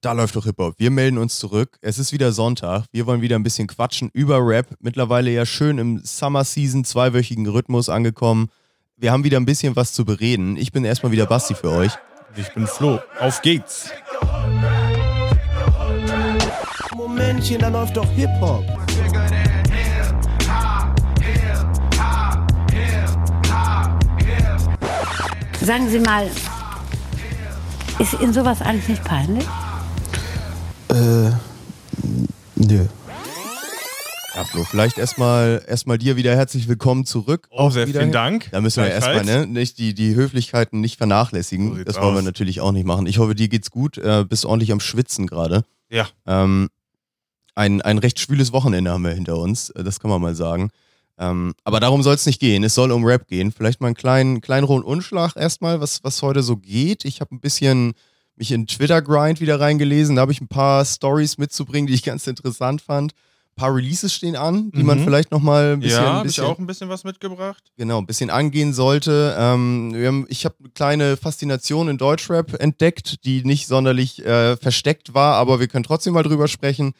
Da läuft doch Hip-Hop. Wir melden uns zurück. Es ist wieder Sonntag. Wir wollen wieder ein bisschen quatschen über Rap. Mittlerweile ja schön im Summer Season, zweiwöchigen Rhythmus angekommen. Wir haben wieder ein bisschen was zu bereden. Ich bin erstmal wieder Basti für euch. Ich bin Flo. Auf geht's. Momentchen, da läuft doch Hip-Hop. Sagen Sie mal, ist Ihnen sowas eigentlich nicht peinlich? Äh, nö. Ja, Flo, vielleicht erstmal erstmal dir wieder herzlich willkommen zurück. Oh, sehr vielen Dank. Da müssen wir erstmal ne, nicht die, die Höflichkeiten nicht vernachlässigen. So das wollen wir aus. natürlich auch nicht machen. Ich hoffe, dir geht's gut. Äh, bist ordentlich am Schwitzen gerade. Ja. Ähm, ein, ein recht schwüles Wochenende haben wir hinter uns, äh, das kann man mal sagen. Ähm, aber darum soll es nicht gehen. Es soll um Rap gehen. Vielleicht mal einen kleinen, kleinen Rundumschlag erstmal, was, was heute so geht. Ich habe ein bisschen mich in Twitter-Grind wieder reingelesen. Da habe ich ein paar Stories mitzubringen, die ich ganz interessant fand. Ein paar Releases stehen an, die man Mhm. vielleicht nochmal ein bisschen, ja, habe ich auch ein bisschen was mitgebracht. genau, ein bisschen angehen sollte. Ähm, haben, ich habe eine kleine Faszination in Deutschrap entdeckt, die nicht sonderlich äh, versteckt war, aber wir können trotzdem mal drüber sprechen.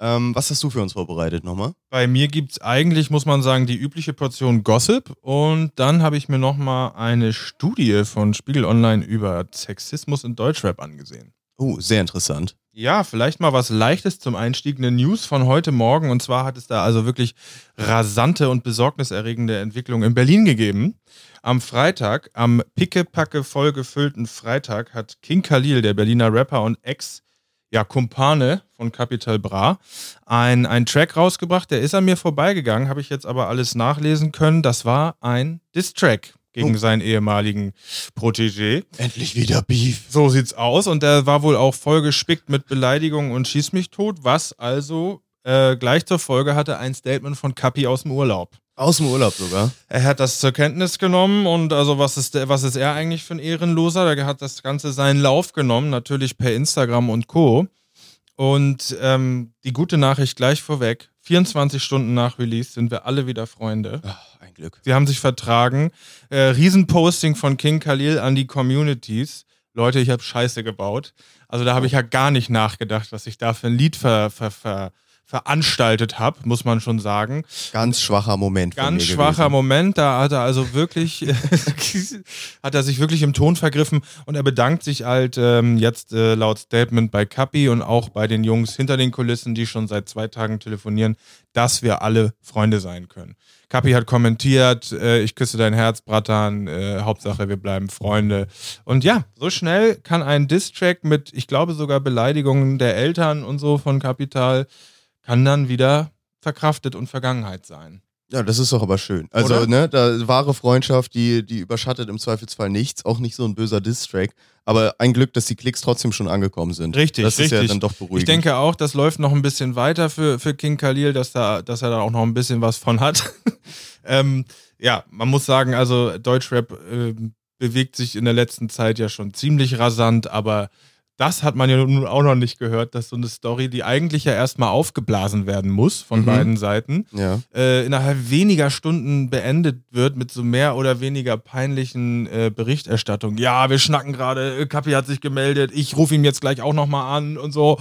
Ähm, was hast du für uns vorbereitet nochmal? Bei mir gibt's eigentlich, muss man sagen, die übliche Portion Gossip. Und dann habe ich mir nochmal eine Studie von Spiegel Online über Sexismus in Deutschrap angesehen. Oh, sehr interessant. Ja, vielleicht mal was Leichtes zum Einstieg. Eine News von heute Morgen. Und zwar hat es da also wirklich rasante und besorgniserregende Entwicklungen in Berlin gegeben. Am Freitag, am pickepacke vollgefüllten Freitag, hat King Khalil, der Berliner Rapper und Ex- ja, Kumpane von Capital Bra, ein, ein Track rausgebracht. Der ist an mir vorbeigegangen, habe ich jetzt aber alles nachlesen können. Das war ein Diss-Track gegen Oh. seinen ehemaligen Protégé. Endlich wieder Beef. So sieht's aus und der war wohl auch voll gespickt mit Beleidigungen und schieß mich tot, was also äh, gleich zur Folge hatte ein Statement von Kapi aus dem Urlaub. Aus dem Urlaub sogar. Er hat das zur Kenntnis genommen und also was ist, der, was ist er eigentlich für ein Ehrenloser? Der hat das Ganze seinen Lauf genommen, natürlich per Instagram und Co. Und ähm, die gute Nachricht gleich vorweg, 24 Stunden nach Release sind wir alle wieder Freunde. Ach, ein Glück. Sie haben sich vertragen. Äh, Riesenposting von King Khalil an die Communities. Leute, ich habe Scheiße gebaut. Also da habe ich ja gar nicht nachgedacht, was ich da für ein Lied ver, ver, ver, veranstaltet habe, muss man schon sagen. Ganz schwacher Moment. Ganz schwacher gewesen. Moment, da hat er also wirklich, hat er sich wirklich im Ton vergriffen und er bedankt sich halt ähm, jetzt äh, laut Statement bei Kapi und auch bei den Jungs hinter den Kulissen, die schon seit zwei Tagen telefonieren, dass wir alle Freunde sein können. Kapi hat kommentiert, äh, ich küsse dein Herz, Bratan, äh, Hauptsache wir bleiben Freunde. Und ja, so schnell kann ein Diss-Track mit, ich glaube sogar Beleidigungen der Eltern und so von Kapital, kann dann wieder verkraftet und Vergangenheit sein. Ja, das ist doch aber schön. Also, Oder? ne, da wahre Freundschaft, die, die überschattet im Zweifelsfall nichts, auch nicht so ein böser Diss-Track. Aber ein Glück, dass die Klicks trotzdem schon angekommen sind. Richtig, Das ist ja richtig. dann doch beruhigend. Ich denke auch, das läuft noch ein bisschen weiter für, für King Khalil, dass, da, dass er da auch noch ein bisschen was von hat. ähm, ja, man muss sagen, also Deutschrap ähm, bewegt sich in der letzten Zeit ja schon ziemlich rasant, aber das hat man ja nun auch noch nicht gehört, dass so eine Story, die eigentlich ja erstmal aufgeblasen werden muss von Mhm. beiden Seiten, Ja. äh, innerhalb weniger Stunden beendet wird mit so mehr oder weniger peinlichen äh, Berichterstattung. Ja, wir schnacken gerade, Kapi hat sich gemeldet, ich rufe ihn jetzt gleich auch nochmal an und so.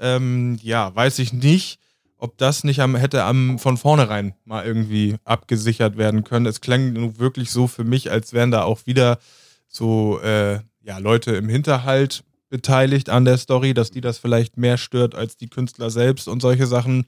Ähm, ja, weiß ich nicht, ob das nicht am, hätte am, von vornherein mal irgendwie abgesichert werden können. Es klang nun wirklich so für mich, als wären da auch wieder so äh, ja, Leute im Hinterhalt beteiligt an der Story, dass die das vielleicht mehr stört als die Künstler selbst und solche Sachen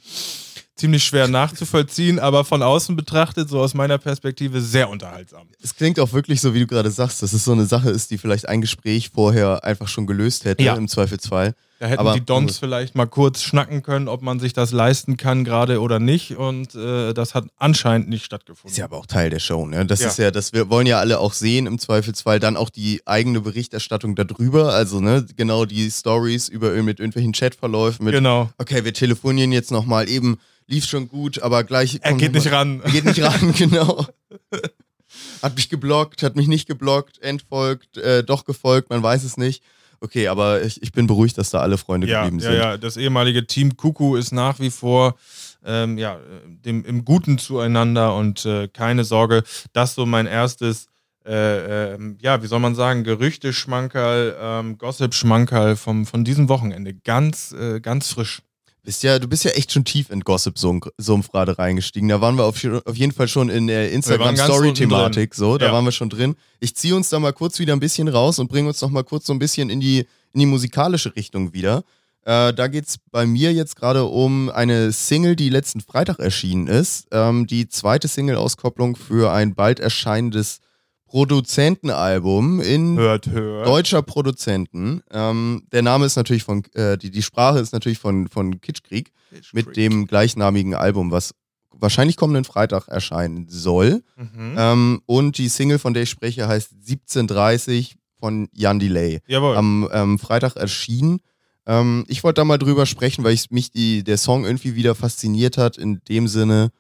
ziemlich schwer nachzuvollziehen, aber von außen betrachtet, so aus meiner Perspektive, sehr unterhaltsam. Es klingt auch wirklich so, wie du gerade sagst, dass es so eine Sache ist, die vielleicht ein Gespräch vorher einfach schon gelöst hätte, Ja. im Zweifelsfall. Da hätten Aber- die Dons vielleicht mal kurz schnacken können, ob man sich das leisten kann gerade oder nicht und äh, das hat anscheinend nicht stattgefunden. Ist ja aber auch Teil der Show, ne? Das Ja. ist ja, das wir wollen ja alle auch sehen, im Zweifelsfall dann auch die eigene Berichterstattung darüber, also ne, genau die Stories über mit irgendwelchen Chatverläufen, mit genau. okay, wir telefonieren jetzt nochmal, eben lief schon gut, aber gleich. Er geht nicht mal- ran. Er geht nicht ran, genau. Hat mich geblockt, hat mich nicht geblockt, entfolgt, äh, doch gefolgt, man weiß es nicht. Okay, aber ich, ich bin beruhigt, dass da alle Freunde Ja, geblieben ja, sind. ja, das ehemalige Team Kuku ist nach wie vor ähm, ja, dem, im Guten zueinander und äh, keine Sorge, das so mein erstes äh, ähm, ja, wie soll man sagen, Gerüchte-Schmankerl, ähm, Gossip-Schmankerl vom, von diesem Wochenende. Ganz, äh, ganz frisch. Bist ja, du bist ja echt schon tief in Gossip-Sumpf gerade reingestiegen. Da waren wir auf, auf jeden Fall schon in der Instagram-Story-Thematik. So, da Ja. waren wir schon drin. Ich ziehe uns da mal kurz wieder ein bisschen raus und bringe uns noch mal kurz so ein bisschen in die, in die musikalische Richtung wieder. Äh, da geht es bei mir jetzt gerade um eine Single, die letzten Freitag erschienen ist. Ähm, die zweite Single-Auskopplung für ein bald erscheinendes Produzentenalbum in Hört, hört. deutscher Produzenten. Ähm, der Name ist natürlich von, äh, die, die Sprache ist natürlich von, von Kitschkrieg mit dem gleichnamigen Album, was wahrscheinlich kommenden Freitag erscheinen soll. Mhm. Ähm, und die Single, von der ich spreche, heißt 1730 von Jan Delay. Jawohl. Am ähm, Freitag erschienen. Ähm, ich wollte da mal drüber sprechen, weil ich mich die, der Song irgendwie wieder fasziniert hat, in dem Sinne,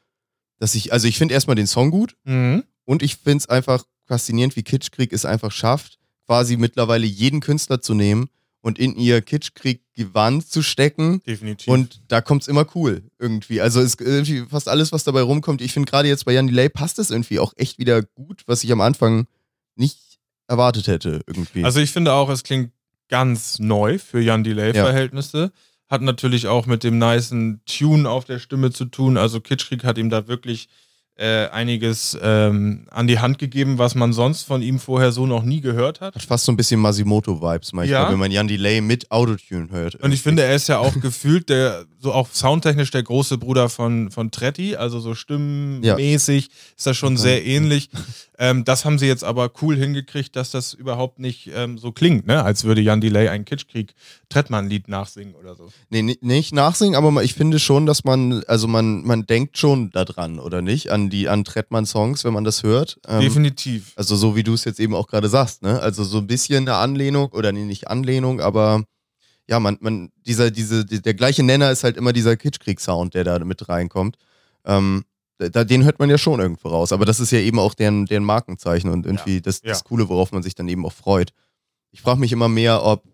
dass ich, also ich finde erstmal den Song gut, mhm. und ich finde es einfach faszinierend, wie Kitschkrieg es einfach schafft, quasi mittlerweile jeden Künstler zu nehmen und in ihr Kitschkrieg-Gewand zu stecken. Definitiv. Und da kommt es immer cool irgendwie. Also ist irgendwie fast alles, was dabei rumkommt. Ich finde gerade jetzt bei Jan Delay passt es irgendwie auch echt wieder gut, was ich am Anfang nicht erwartet hätte irgendwie. Also ich finde auch, es klingt ganz neu für Jan Delay-Verhältnisse. Hat natürlich auch mit dem nicen Tune auf der Stimme zu tun. Also Kitschkrieg hat ihm da wirklich äh, einiges ähm, an die Hand gegeben, was man sonst von ihm vorher so noch nie gehört hat. Hat fast so ein bisschen Masimoto-Vibes manchmal, Ja. wenn man Jan Delay mit Autotune hört. Und ich finde, er ist ja auch gefühlt der, so auch soundtechnisch der große Bruder von, von Tretti, also so stimmenmäßig ist das schon sehr ähnlich. Ähm, das haben sie jetzt aber cool hingekriegt, dass das überhaupt nicht ähm, so klingt, ne? als würde Jan Delay ein Kitschkrieg-Trettmann-Lied nachsingen oder so. Nee, ni- nicht nachsingen, aber ich finde schon, dass man, also man, man denkt schon daran, oder nicht? An die, an Trettmann-Songs, wenn man das hört. Ähm, Definitiv. Also so wie du es jetzt eben auch gerade sagst, ne? Also so ein bisschen eine Anlehnung oder nee, nicht Anlehnung, aber ja, man, man, dieser, diese, die- der gleiche Nenner ist halt immer dieser Kitschkrieg-Sound, der da mit reinkommt. Ähm, da, den hört man ja schon irgendwo raus, aber das ist ja eben auch deren, deren Markenzeichen und irgendwie das, das ja. Coole, worauf man sich dann eben auch freut. Ich frage mich immer mehr, ob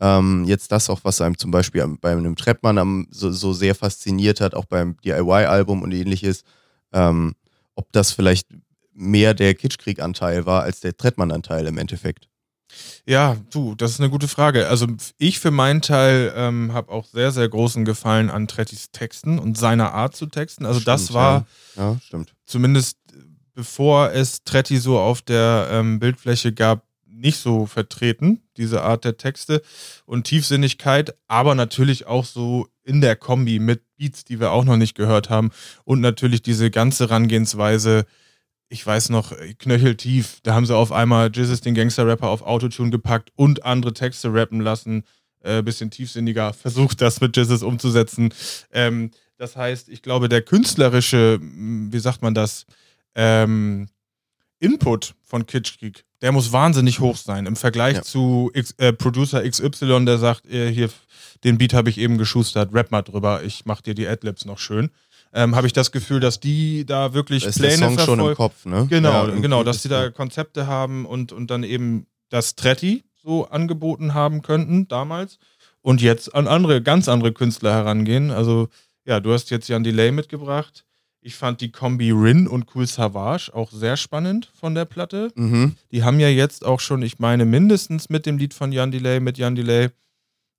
ähm, jetzt das auch, was einem zum Beispiel bei einem Treppmann am, so, so sehr fasziniert hat, auch beim DIY-Album und ähnliches, ähm, ob das vielleicht mehr der Kitschkrieg-Anteil war als der Trettmann-Anteil im Endeffekt. Ja, du, das ist eine gute Frage. Also ich für meinen Teil ähm, habe auch sehr, sehr großen Gefallen an Trettis Texten und seiner Art zu texten. Also das Stimmt, war Ja, ja stimmt. zumindest bevor es Tretti so auf der ähm, Bildfläche gab, nicht so vertreten, diese Art der Texte und Tiefsinnigkeit, aber natürlich auch so in der Kombi mit Beats, die wir auch noch nicht gehört haben und natürlich diese ganze Herangehensweise, ich weiß noch, knöcheltief, da haben sie auf einmal Jesus den Gangster-Rapper auf Autotune gepackt und andere Texte rappen lassen, äh, bisschen tiefsinniger, versucht das mit Jesus umzusetzen. Ähm, das heißt, ich glaube, der künstlerische, wie sagt man das, ähm, Input von Kitschkrieg, der muss wahnsinnig hoch sein im Vergleich Ja. zu X, äh, Producer XY, der sagt, äh, hier, den Beat habe ich eben geschustert, rap mal drüber, ich mach dir die Adlibs noch schön. Ähm, habe ich das Gefühl, dass die da wirklich Da ist der Pläne Song schon im. Kopf, ne? Genau, Ja, genau, dass die da Konzepte haben und, und dann eben das Tretti so angeboten haben könnten damals und jetzt an andere, ganz andere Künstler herangehen. Also, ja, du hast jetzt Jan Delay mitgebracht. Ich fand die Kombi Rin und Cool Savage auch sehr spannend von der Platte. Mhm. Die haben ja jetzt auch schon, ich meine, mindestens mit dem Lied von Jan Delay, mit Jan Delay,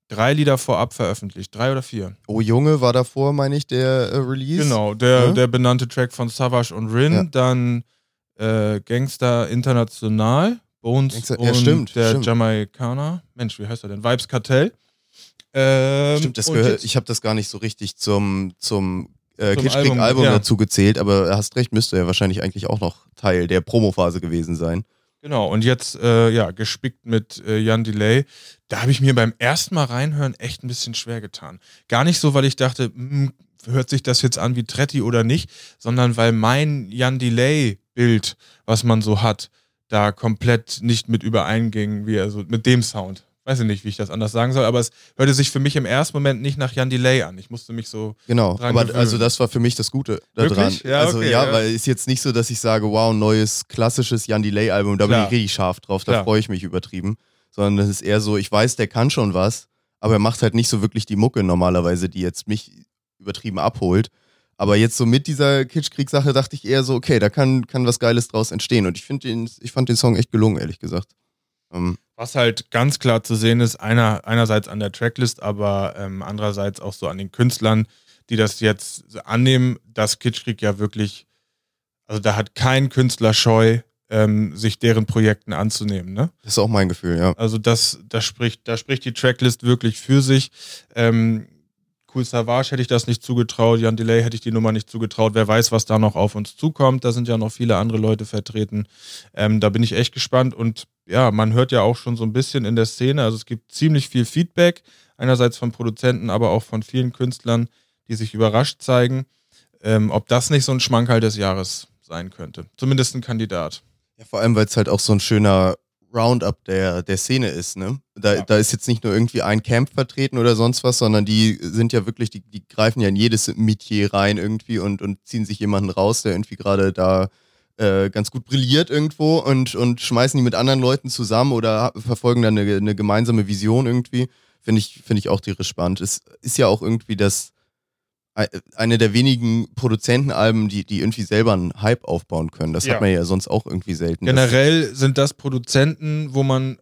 drei Lieder vorab veröffentlicht. Drei oder vier. Oh Junge war davor, meine ich, der äh, Release. Genau, der, Ja? der benannte Track von Savage und Rin, Ja. dann äh, Gangster International, Bones Gangster- ja, und stimmt, der stimmt. Jamaikaner. Mensch, wie heißt er denn? Vibes Kartell. Ähm, Stimmt, das gehört, ich habe das gar nicht so richtig zum, zum, äh, Kitschkrieg-Album Album, ja. dazu gezählt, aber hast recht, müsste ja wahrscheinlich eigentlich auch noch Teil der Promophase gewesen sein. Genau, und jetzt, äh, ja, gespickt mit äh, Jan Delay. Da habe ich mir beim ersten Mal reinhören echt ein bisschen schwer getan. Gar nicht so, weil ich dachte, hm, hört sich das jetzt an wie Tretti oder nicht, sondern weil mein Jan Delay-Bild, was man so hat, da komplett nicht mit übereinging, wie er so, mit dem Sound. Weiß ich nicht, wie ich das anders sagen soll, aber es hörte sich für mich im ersten Moment nicht nach Jan Delay an. Ich musste mich so. Genau, aber gewöhnen. also das war für mich das Gute daran. Ja, also okay, ja, ja. weil ist jetzt nicht so, dass ich sage, wow, neues klassisches Jan Delay Album, da Klar. bin ich richtig scharf drauf, da freue ich mich übertrieben, sondern das ist eher so, ich weiß, der kann schon was, aber er macht halt nicht so wirklich die Mucke normalerweise, die jetzt mich übertrieben abholt. Aber jetzt so mit dieser Kitschkrieg-Sache dachte ich eher so, okay, da kann, kann was Geiles draus entstehen. Und ich, den, ich fand den Song echt gelungen, ehrlich gesagt. Ähm, Was halt ganz klar zu sehen ist, einer, einerseits an der Tracklist, aber ähm, andererseits auch so an den Künstlern, die das jetzt annehmen, dass Kitschkrieg ja wirklich, also da hat kein Künstler Scheu, ähm, sich deren Projekten anzunehmen. Ne? das ist auch mein Gefühl, ja. Also das, das spricht, da spricht die Tracklist wirklich für sich. Ähm, cool Savage hätte ich das nicht zugetraut, Jan Delay hätte ich die Nummer nicht zugetraut. Wer weiß, was da noch auf uns zukommt. Da sind ja noch viele andere Leute vertreten. Ähm, da bin ich echt gespannt und ja, man hört ja auch schon so ein bisschen in der Szene. Also es gibt ziemlich viel Feedback, einerseits von Produzenten, aber auch von vielen Künstlern, die sich überrascht zeigen. Ähm, ob das nicht so ein Schmankerl des Jahres sein könnte. Zumindest ein Kandidat. Ja, vor allem, weil es halt auch so ein schöner Roundup der, der Szene ist, ne? Da, Ja. da ist jetzt nicht nur irgendwie ein Camp vertreten oder sonst was, sondern die sind ja wirklich, die, die greifen ja in jedes Metier rein irgendwie und, und ziehen sich jemanden raus, der irgendwie gerade da äh, ganz gut brilliert irgendwo und, und schmeißen die mit anderen Leuten zusammen oder verfolgen dann eine, eine gemeinsame Vision irgendwie. Finde ich, finde ich auch tierisch spannend. Es ist ja auch irgendwie das eine der wenigen Produzentenalben, die, die irgendwie selber einen Hype aufbauen können. Das Ja. hat man ja sonst auch irgendwie selten. Generell sind das Produzenten, wo man,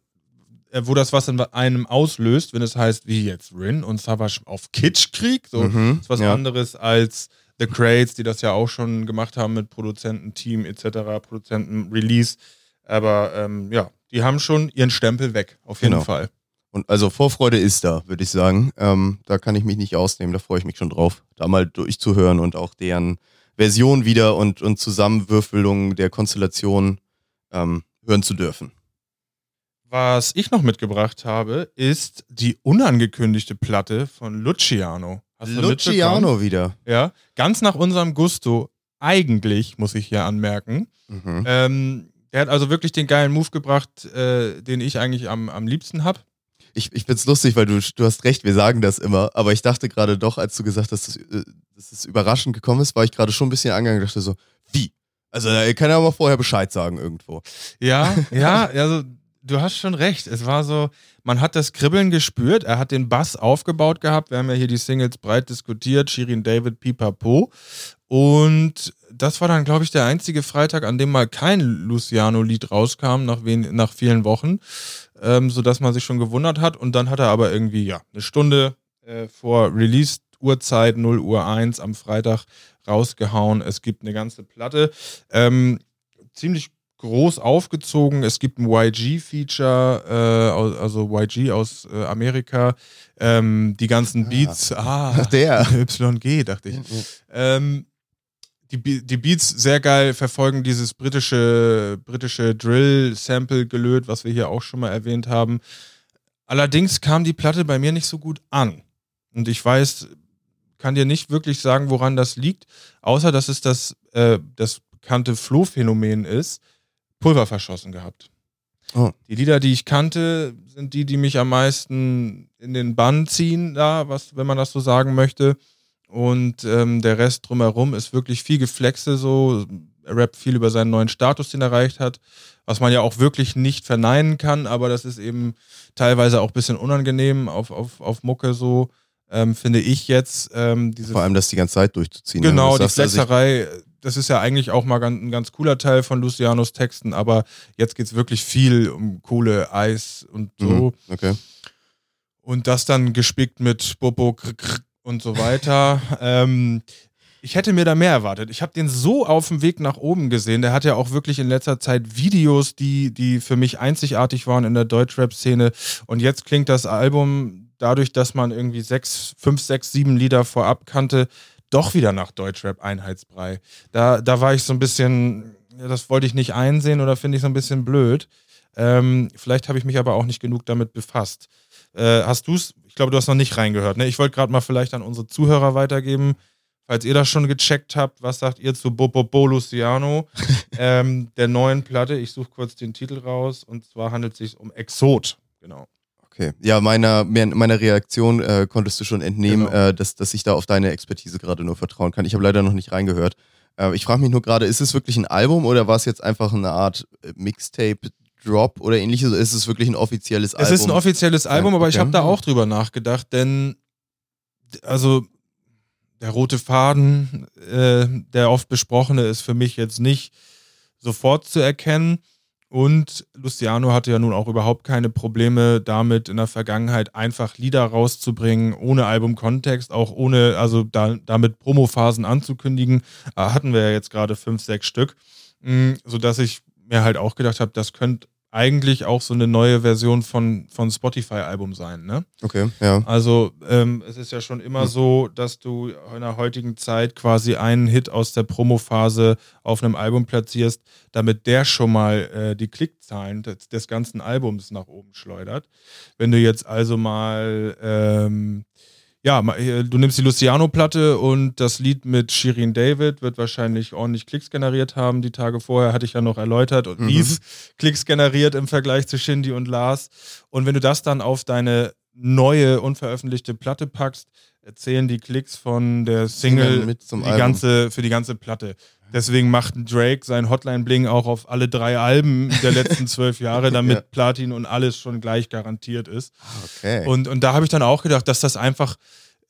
äh, wo das was in einem auslöst, wenn es heißt, wie jetzt Rin und Savage auf Kitschkrieg, so Mhm, ist was ja. anderes als The Crates, die das ja auch schon gemacht haben mit Produzententeam etc., Produzenten-Release. Aber ähm, ja, die haben schon ihren Stempel weg, auf jeden Genau. Fall. Und also Vorfreude ist da, würde ich sagen. Ähm, da kann ich mich nicht ausnehmen, da freue ich mich schon drauf, da mal durchzuhören und auch deren Version wieder und, und Zusammenwürfelung der Konstellation ähm, hören zu dürfen. Was ich noch mitgebracht habe, ist die unangekündigte Platte von Luciano. Hast? Luciano wieder. Ja, ganz nach unserem Gusto. Eigentlich, muss ich hier anmerken. Mhm. Ähm, der hat also wirklich den geilen Move gebracht, äh, den ich eigentlich am, am liebsten habe. Ich, ich find's lustig, weil du, du hast recht, wir sagen das immer, aber ich dachte gerade doch, als du gesagt hast, dass, äh, dass es überraschend gekommen ist, war ich gerade schon ein bisschen angegangen und dachte so, wie? Also er kann ja aber vorher Bescheid sagen irgendwo. Ja, ja, also du hast schon recht. Es war so, man hat das Kribbeln gespürt. Er hat den Bass aufgebaut gehabt. Wir haben ja hier die Singles breit diskutiert. Shirin David, Pipapo. Und das war dann, glaube ich, der einzige Freitag, an dem mal kein Luciano-Lied rauskam, nach, wen nach vielen Wochen, ähm, sodass man sich schon gewundert hat. Und dann hat er aber irgendwie, ja, eine Stunde äh, vor Release-Uhrzeit, 0 Uhr 1 am Freitag rausgehauen. Es gibt eine ganze Platte. Ähm, ziemlich groß aufgezogen. Es gibt ein YG-Feature, äh, also YG aus äh, Amerika. Ähm, die ganzen Beats, ah, Ach, der. YG, dachte ich. Ähm, die, die Beats sehr geil verfolgen dieses britische, britische Drill-Sample-Gelöt, was wir hier auch schon mal erwähnt haben. Allerdings kam die Platte bei mir nicht so gut an. Und ich weiß, kann dir nicht wirklich sagen, woran das liegt, außer dass es das, äh, das bekannte Flohphänomen ist, Pulver verschossen gehabt. Oh. Die Lieder, die ich kannte, sind die, die mich am meisten in den Bann ziehen, da, was, wenn man das so sagen möchte. Und ähm, der Rest drumherum ist wirklich viel Geflexe so. Er rappt viel über seinen neuen Status, den er erreicht hat, was man ja auch wirklich nicht verneinen kann, aber das ist eben teilweise auch ein bisschen unangenehm auf, auf, auf Mucke so, ähm, finde ich jetzt. Ähm, diese Vor allem das die ganze Zeit durchzuziehen. ne? Genau, die also Flexerei, das ist ja eigentlich auch mal ganz, ein ganz cooler Teil von Lucianos Texten, aber jetzt geht es wirklich viel um Kohle, Eis und so. Mhm, Okay. Und das dann gespickt mit Bobo krr, krr und so weiter. ähm, ich hätte mir da mehr erwartet. Ich habe den so auf dem Weg nach oben gesehen. Der hat ja auch wirklich in letzter Zeit Videos, die, die für mich einzigartig waren in der Deutschrap-Szene. Und jetzt klingt das Album dadurch, dass man irgendwie sechs, fünf, sechs, sieben Lieder vorab kannte, doch wieder nach Deutschrap-Einheitsbrei. Da, da war ich so ein bisschen, das wollte ich nicht einsehen oder finde ich so ein bisschen blöd. Ähm, vielleicht habe ich mich aber auch nicht genug damit befasst. Äh, hast du es? Ich glaube, du hast noch nicht reingehört. Ne? Ich wollte gerade mal vielleicht an unsere Zuhörer weitergeben, falls ihr das schon gecheckt habt. Was sagt ihr zu Bobo Bo Luciano, ähm, der neuen Platte? Ich suche kurz den Titel raus. Und zwar handelt es sich um Exot. Genau. Okay. Ja, meiner, meiner Reaktion äh, konntest du schon entnehmen, Genau. äh, dass, dass ich da auf deine Expertise gerade nur vertrauen kann. Ich habe leider noch nicht reingehört. Äh, ich frage mich nur gerade, ist es wirklich ein Album oder war es jetzt einfach eine Art äh, Mixtape-Drop oder ähnliches? Ist es wirklich ein offizielles Album? Es ist ein offizielles Album, aber ich okay. habe da auch drüber nachgedacht, denn also der rote Faden, äh, der oft besprochene, ist für mich jetzt nicht sofort zu erkennen. Und Luciano hatte ja nun auch überhaupt keine Probleme damit, in der Vergangenheit einfach Lieder rauszubringen, ohne Albumkontext, auch ohne, also da, damit Promophasen anzukündigen. Äh, hatten wir ja jetzt gerade fünf, sechs Stück, mh, mm, sodass ich mir halt auch gedacht habe, das könnte eigentlich auch so eine neue Version von, von Spotify-Album sein, ne? Okay, ja. Also ähm, es ist ja schon immer hm. so, dass du in der heutigen Zeit quasi einen Hit aus der Promophase auf einem Album platzierst, damit der schon mal äh, die Klickzahlen des, des, ganzen Albums nach oben schleudert. Wenn du jetzt also mal ähm, ja, du nimmst die Luciano-Platte und das Lied mit Shirin David wird wahrscheinlich ordentlich Klicks generiert haben. Die Tage vorher hatte ich ja noch erläutert und mhm. Klicks generiert im Vergleich zu Shindy und Lars. Und wenn du das dann auf deine neue, unveröffentlichte Platte packst, erzählen die Klicks von der Single mit zum die ganze, für die ganze Platte. Deswegen macht Drake sein Hotline-Bling auch auf alle drei Alben der letzten zwölf Jahre, damit ja. Platin und alles schon gleich garantiert ist. Okay. Und, und da habe ich dann auch gedacht, dass das einfach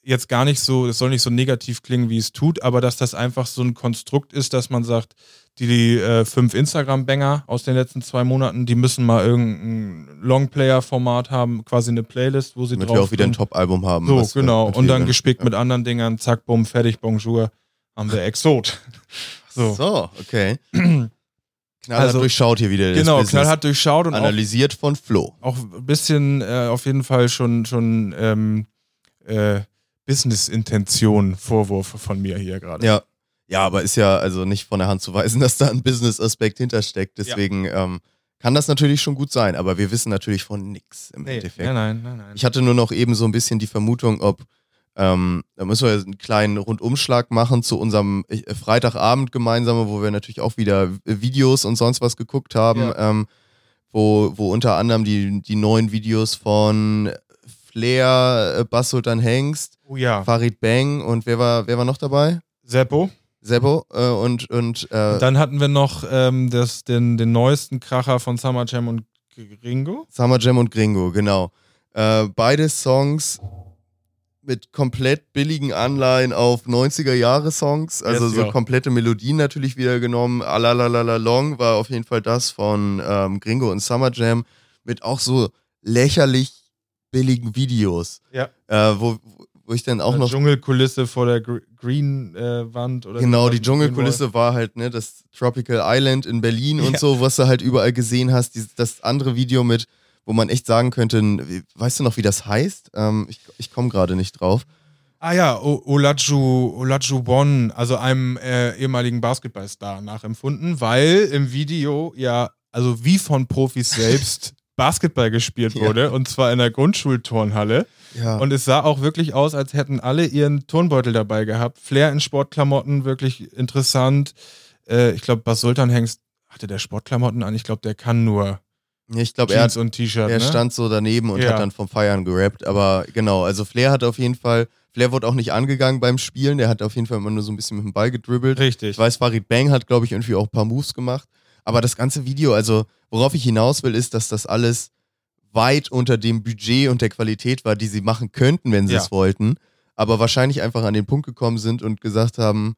jetzt gar nicht so, das soll nicht so negativ klingen, wie es tut, aber dass das einfach so ein Konstrukt ist, dass man sagt, die, die äh, fünf Instagram-Banger aus den letzten zwei Monaten, die müssen mal irgendein Longplayer-Format haben, quasi eine Playlist, wo sie Damit drauf wir auch wieder ein Top-Album haben. So, genau. Und dann gespickt ja. mit anderen Dingern, zack, bumm, fertig, bonjour, haben wir Exot. So, so okay. Knallhart also, durchschaut hier wieder. Genau, knallhart durchschaut und analysiert auch, von Flo. Auch ein bisschen äh, auf jeden Fall schon, schon ähm, äh, Business-Intention, Vorwurf von mir hier gerade. Ja. Ja, aber ist ja also nicht von der Hand zu weisen, dass da ein Business-Aspekt hintersteckt. Deswegen ja. ähm, kann das natürlich schon gut sein, aber wir wissen natürlich von nichts im nee, Endeffekt. Nein, nein, nein, nein. Ich hatte nur noch eben so ein bisschen die Vermutung, ob ähm, da müssen wir einen kleinen Rundumschlag machen zu unserem äh, Freitagabend gemeinsam, wo wir natürlich auch wieder Videos und sonst was geguckt haben, ja. ähm, wo, wo unter anderem die, die neuen Videos von Flair, äh, Bass Sultan Hengst, oh ja. Farid Bang und wer war, wer war noch dabei? Seppo. Seppo äh, und, und, äh, und, dann hatten wir noch ähm, das, den, den neuesten Kracher von Summer Jam und Gringo. Summer Jam und Gringo, genau. Äh, beide Songs mit komplett billigen Anleihen auf 90er-Jahre-Songs, also yes, so ja. komplette Melodien natürlich wieder genommen. Alalalala Long war auf jeden Fall das von ähm, Gringo und Summer Jam mit auch so lächerlich billigen Videos. Ja. Äh, wo, wo ich dann auch Eine noch. Dschungelkulisse vor der Green-Wand äh, oder Genau, die Dschungelkulisse war halt, ne, das Tropical Island in Berlin und ja. so, was du halt überall gesehen hast. Die, das andere Video mit wo man echt sagen könnte, weißt du noch, wie das heißt? Ähm, ich ich komme gerade nicht drauf. Ah ja, Olaju, Olaju Bon, also einem äh, ehemaligen Basketballstar nachempfunden, weil im Video ja, also wie von Profis selbst Basketball gespielt wurde ja. und zwar in der Grundschulturnhalle. Ja. Und es sah auch wirklich aus, als hätten alle ihren Turnbeutel dabei gehabt. Flair in Sportklamotten, wirklich interessant. Äh, ich glaube, Bas Sultan Hengst hatte der Sportklamotten an. Ich glaube, der kann nur ich glaube, er, und T-Shirt, er ne? stand so daneben und ja. hat dann vom Feiern gerappt. Aber genau, also Flair hat auf jeden Fall, Flair wurde auch nicht angegangen beim Spielen, der hat auf jeden Fall immer nur so ein bisschen mit dem Ball gedribbelt. Richtig. Ich weiß, Farid Bang hat, glaube ich, irgendwie auch ein paar Moves gemacht. Aber das ganze Video, also worauf ich hinaus will, ist, dass das alles weit unter dem Budget und der Qualität war, die sie machen könnten, wenn sie ja. es wollten. Aber wahrscheinlich einfach an den Punkt gekommen sind und gesagt haben,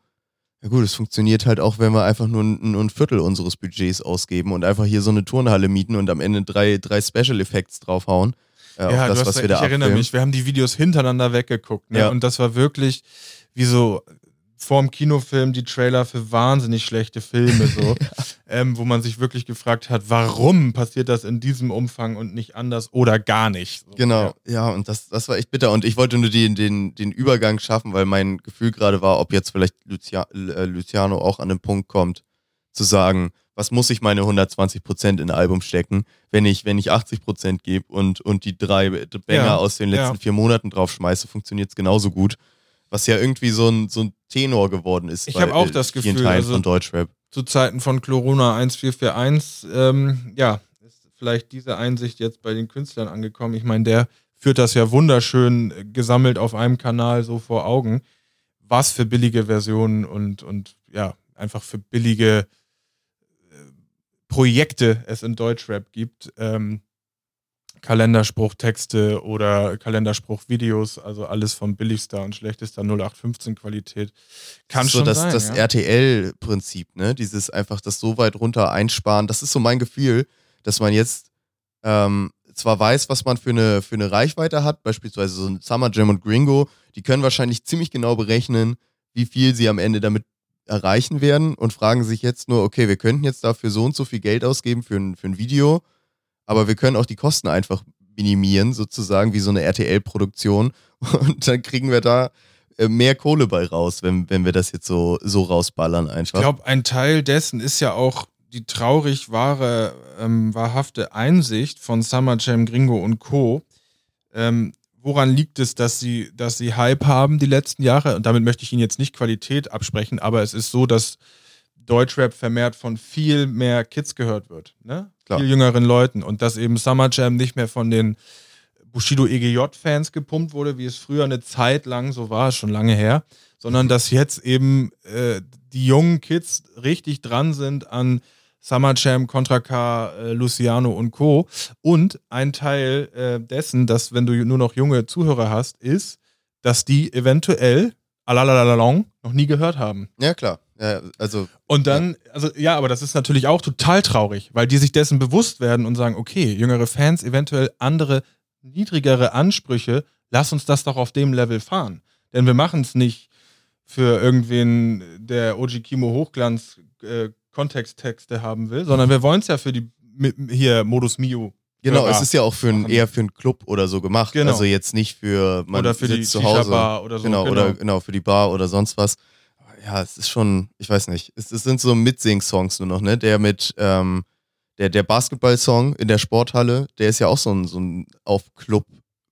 ja gut, es funktioniert halt auch, wenn wir einfach nur ein, ein, Viertel unseres Budgets ausgeben und einfach hier so eine Turnhalle mieten und am Ende drei, drei Special Effects draufhauen. Äh, ja, das, was wir da ich erinnere mich, wir haben die Videos hintereinander weggeguckt ne? ja. und das war wirklich wie so vorm Kinofilm die Trailer für wahnsinnig schlechte Filme, so, ähm, wo man sich wirklich gefragt hat, warum passiert das in diesem Umfang und nicht anders oder gar nicht. So, genau, ja. ja, und das, das war echt bitter. Und ich wollte nur den, den, den Übergang schaffen, weil mein Gefühl gerade war, ob jetzt vielleicht Lucia, äh, Luciano auch an den Punkt kommt, zu sagen, was muss ich meine 120 Prozent in ein Album stecken, wenn ich, wenn ich 80 Prozent gebe und, und die drei Banger ja, aus den letzten ja. vier Monaten draufschmeiße, funktioniert es genauso gut was ja irgendwie so ein, so ein Tenor geworden ist. Ich habe auch das Gefühl, Teilen also von Deutschrap. Zu Zeiten von Corona 1441, ähm, ja, ist vielleicht diese Einsicht jetzt bei den Künstlern angekommen. Ich meine, der führt das ja wunderschön gesammelt auf einem Kanal so vor Augen, was für billige Versionen und, und ja, einfach für billige äh, Projekte es in Deutschrap gibt. Ähm, Kalenderspruchtexte oder Kalenderspruchvideos, also alles von billigster und schlechtester 0815 Qualität. Kann so schon das, sein. das ja. RTL-Prinzip, ne? Dieses einfach das so weit runter einsparen. Das ist so mein Gefühl, dass man jetzt ähm, zwar weiß, was man für eine, für eine Reichweite hat, beispielsweise so ein Summer Jam und Gringo, die können wahrscheinlich ziemlich genau berechnen, wie viel sie am Ende damit erreichen werden und fragen sich jetzt nur, okay, wir könnten jetzt dafür so und so viel Geld ausgeben für ein, für ein Video, aber wir können auch die Kosten einfach minimieren, sozusagen, wie so eine RTL-Produktion. Und dann kriegen wir da äh, mehr Kohle bei raus, wenn, wenn wir das jetzt so, so rausballern einfach. Ich glaube, ein Teil dessen ist ja auch die traurig wahre, ähm, wahrhafte Einsicht von Summer Jam, Gringo und Co. Ähm, woran liegt es, dass sie, dass sie Hype haben die letzten Jahre? Und damit möchte ich Ihnen jetzt nicht Qualität absprechen, aber es ist so, dass Deutschrap vermehrt von viel mehr Kids gehört wird, ne? Klar. Viel jüngeren Leuten. Und dass eben Summer Jam nicht mehr von den Bushido EGJ-Fans gepumpt wurde, wie es früher eine Zeit lang so war, schon lange her, sondern dass jetzt eben äh, die jungen Kids richtig dran sind an Summer Jam, Contra K, äh, Luciano und Co. Und ein Teil äh, dessen, dass wenn du nur noch junge Zuhörer hast, ist, dass die eventuell alalalong noch nie gehört haben. Ja, klar. Ja, also, Und dann, also ja, aber das ist natürlich auch total traurig, weil die sich dessen bewusst werden und sagen, okay, jüngere Fans, eventuell andere, niedrigere Ansprüche, lass uns das doch auf dem Level fahren. Denn wir machen es nicht für irgendwen, der OG Kimo Hochglanz äh, Kontexttexte haben will, sondern wir wollen es ja für die hier Modus Mio. genau, es ist ja auch für ein, eher für einen Club oder so gemacht. Genau. Also jetzt nicht für man oder für die sitzt zu Hause. Shisha-Bar oder so. genau, oder genau, für die Bar oder sonst was. Ja, es ist schon, ich weiß nicht, es, es sind so Mitsing-Songs nur noch, ne? Der mit, ähm, der, der Basketball-Song in der Sporthalle, der ist ja auch so ein, so ein auf Club,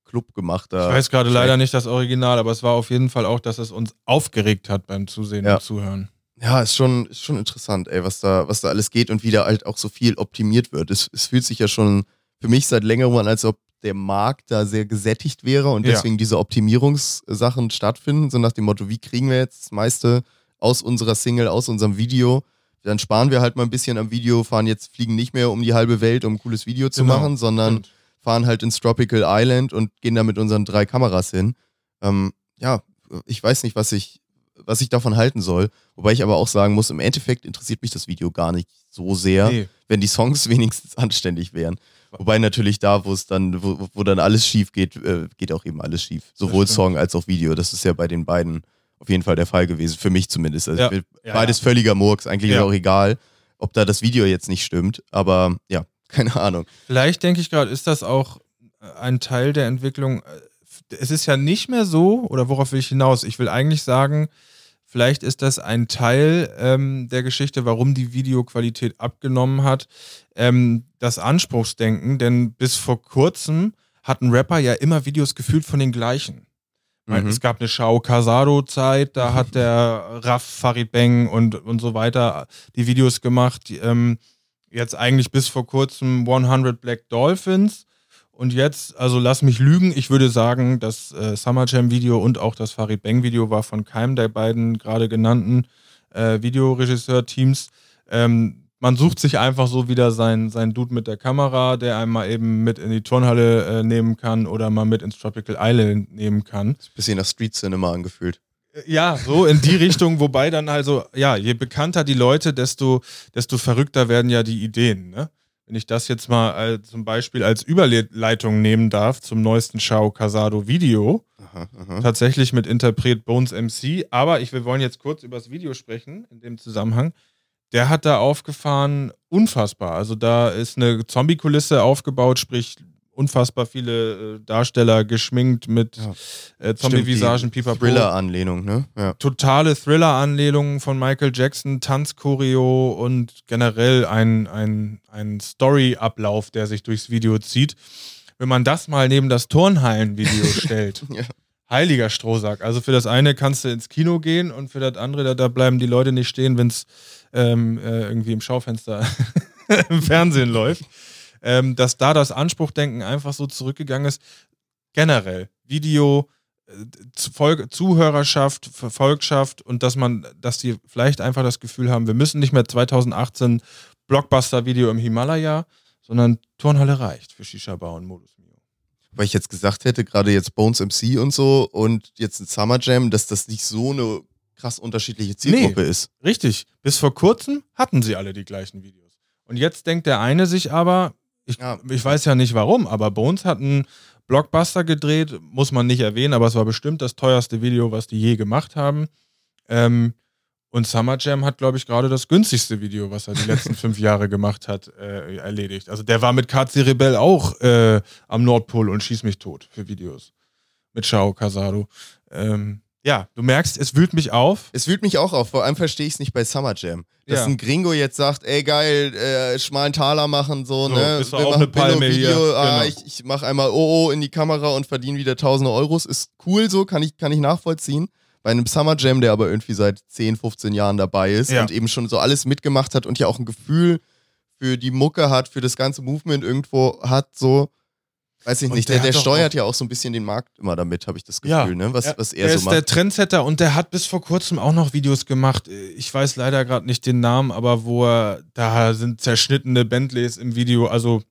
Club gemachter. Ich weiß gerade leider nicht das Original, aber es war auf jeden Fall auch, dass es uns aufgeregt hat beim Zusehen Ja. und Zuhören. Ja, ist schon, ist schon interessant, ey, was da, was da alles geht und wie da halt auch so viel optimiert wird. Es, es fühlt sich ja schon für mich seit längerem an, als ob der Markt da sehr gesättigt wäre und Ja. deswegen diese Optimierungssachen stattfinden, so nach dem Motto, wie kriegen wir jetzt das meiste aus unserer Single, aus unserem Video. Dann sparen wir halt mal ein bisschen am Video, fahren jetzt, fliegen nicht mehr um die halbe Welt, um ein cooles Video zu Genau, machen, sondern Stimmt. fahren halt ins Tropical Island und gehen da mit unseren drei Kameras hin. Ähm, ja, ich weiß nicht, was ich, was ich davon halten soll. Wobei ich aber auch sagen muss, im Endeffekt interessiert mich das Video gar nicht so sehr, Nee. wenn die Songs wenigstens anständig wären. Wobei natürlich da, wo es dann, wo, wo dann alles schief geht, äh, geht auch eben alles schief. Sowohl. Song als auch Video. Das ist ja bei den beiden auf jeden Fall der Fall gewesen. Für mich zumindest. Also Ja. will- Ja, beides völliger Murks. Eigentlich ist Ja. auch egal, ob da das Video jetzt nicht stimmt. Aber ja, keine Ahnung. Vielleicht denke ich gerade, ist das auch äh, ein Teil der Entwicklung. äh, Es ist ja nicht mehr so, oder worauf will ich hinaus? Ich will eigentlich sagen, vielleicht ist das ein Teil ähm, der Geschichte, warum die Videoqualität abgenommen hat. Ähm, das Anspruchsdenken, denn bis vor kurzem hatten Rapper ja immer Videos gefühlt von den gleichen. Mhm. Es gab eine Shao Casado-Zeit, da hat der Raff, Farid Bang und, und so weiter die Videos gemacht. Die, ähm, jetzt eigentlich bis vor kurzem 100 Black Dolphins. Und jetzt, also lass mich lügen, ich würde sagen, das äh, Summer Jam Video und auch das Farid Bang Video war von keinem der beiden gerade genannten äh, Videoregisseur-Teams. Ähm, man sucht sich einfach so wieder sein, sein Dude mit der Kamera, der einem mal eben mit in die Turnhalle äh, nehmen kann oder mal mit ins Tropical Island nehmen kann. Bisschen nach Street Cinema angefühlt. Ja, so in die Richtung, wobei dann also, ja, je bekannter die Leute, desto, desto verrückter werden ja die Ideen, ne? Wenn ich das jetzt mal als, zum Beispiel als Überleitung nehmen darf zum neuesten Shao Casado Video, Aha, aha. tatsächlich mit Interpret Bones MC, aber ich, wir wollen jetzt kurz über das Video sprechen in dem Zusammenhang. Der hat da aufgefahren, unfassbar. Also da ist eine Zombie-Kulisse aufgebaut, sprich unfassbar viele äh, Darsteller geschminkt mit Ja. äh, Zombie-Visagen, pipapo Thriller-Anlehnung, ne? Ja. totale Thriller-Anlehnungen von Michael Jackson, Tanzchoreo und generell ein, ein, ein Story-Ablauf, der sich durchs Video zieht. Wenn man das mal neben das Turnhallen-Video stellt, Ja. heiliger Strohsack. Also für das eine kannst du ins Kino gehen und für das andere, da, da bleiben die Leute nicht stehen, wenn es ähm, äh, irgendwie im Schaufenster im Fernsehen läuft. Ähm, dass da das Anspruchdenken einfach so zurückgegangen ist. Generell, Video, äh, Zuhörerschaft, Verfolgschaft und dass man, dass die vielleicht einfach das Gefühl haben, wir müssen nicht mehr 2018 Blockbuster-Video im Himalaya, sondern Turnhalle reicht für Shisha-Bar und Modus Mio. weil ich jetzt gesagt hätte, gerade jetzt Bones MC und so und jetzt ein Summer Jam, dass das nicht so eine krass unterschiedliche Zielgruppe ist. Richtig. Bis vor kurzem hatten sie alle die gleichen Videos. Und jetzt denkt der eine sich aber, ich, Ja. ich weiß ja nicht warum, aber Bones hat einen Blockbuster gedreht, muss man nicht erwähnen, aber es war bestimmt das teuerste Video, was die je gemacht haben. Ähm, und Summer Jam hat, glaube ich, gerade das günstigste Video, was er die letzten fünf Jahre gemacht hat, äh, erledigt. Also der war mit KC Rebell auch äh, am Nordpol und schieß mich tot für Videos. Mit Shao Casado. Ähm, ja, du merkst, es wühlt mich auf. Es wühlt mich auch auf, vor allem verstehe ich es nicht bei Summer Jam. Dass Ja. ein Gringo jetzt sagt, ey geil, äh, schmalen Taler machen, so, So, ne? ist wir auch eine Palme Billo-Video, hier, ah, genau. ich, ich mache einmal OO in die Kamera und verdiene wieder tausende Euros. Ist cool so, kann ich, kann ich nachvollziehen. Bei einem Summer Jam, der aber irgendwie seit 10, 15 Jahren dabei ist Ja. und eben schon so alles mitgemacht hat und ja auch ein Gefühl für die Mucke hat, für das ganze Movement irgendwo hat, so. Weiß ich nicht, der der, der steuert ja auch so ein bisschen den Markt immer damit, habe ich das Ja. Gefühl, ne? Was, Ja, was er der so ist macht. der Trendsetter und der hat bis vor kurzem auch noch Videos gemacht. Ich weiß leider gerade nicht den Namen, aber wo er, da sind zerschnittene Bentleys im Video. Also,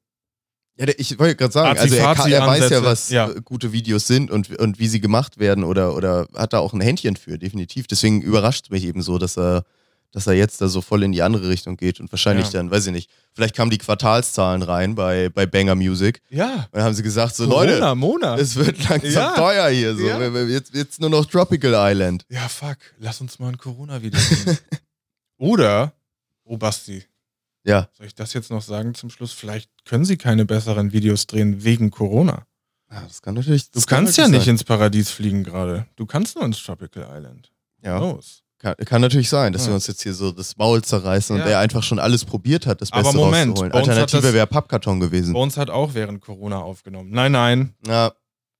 Ja, der, ich wollte gerade sagen, also er, kann, er weiß ja, was ja. gute Videos sind und, und wie sie gemacht werden oder, oder hat da auch ein Händchen für, definitiv. Deswegen überrascht es mich eben so, dass er, dass er jetzt da so voll in die andere Richtung geht und wahrscheinlich Ja. dann, weiß ich nicht, vielleicht kamen die Quartalszahlen rein bei, bei Banger Music ja. und dann haben sie gesagt, so Corona, Leute, Monat. es wird langsam Ja. teuer hier, so. Ja. Jetzt, jetzt nur noch Tropical Island. Ja, fuck. Lass uns mal ein Corona-Video sehen. Oder, oh Basti, Ja, soll ich das jetzt noch sagen zum Schluss? Vielleicht können sie keine besseren Videos drehen wegen Corona. Ja, das kann natürlich. Du das kann kannst ja natürlich nicht sein. ins Paradies fliegen gerade. Du kannst nur ins Tropical Island. Ja. Los. Kann, kann natürlich sein, dass Ja. wir uns jetzt hier so das Maul zerreißen Ja. und er einfach schon alles probiert hat, das Aber Beste Moment, rauszuholen. Alternative wäre Pappkarton gewesen. Bones hat auch während Corona aufgenommen. Nein, nein, Ja,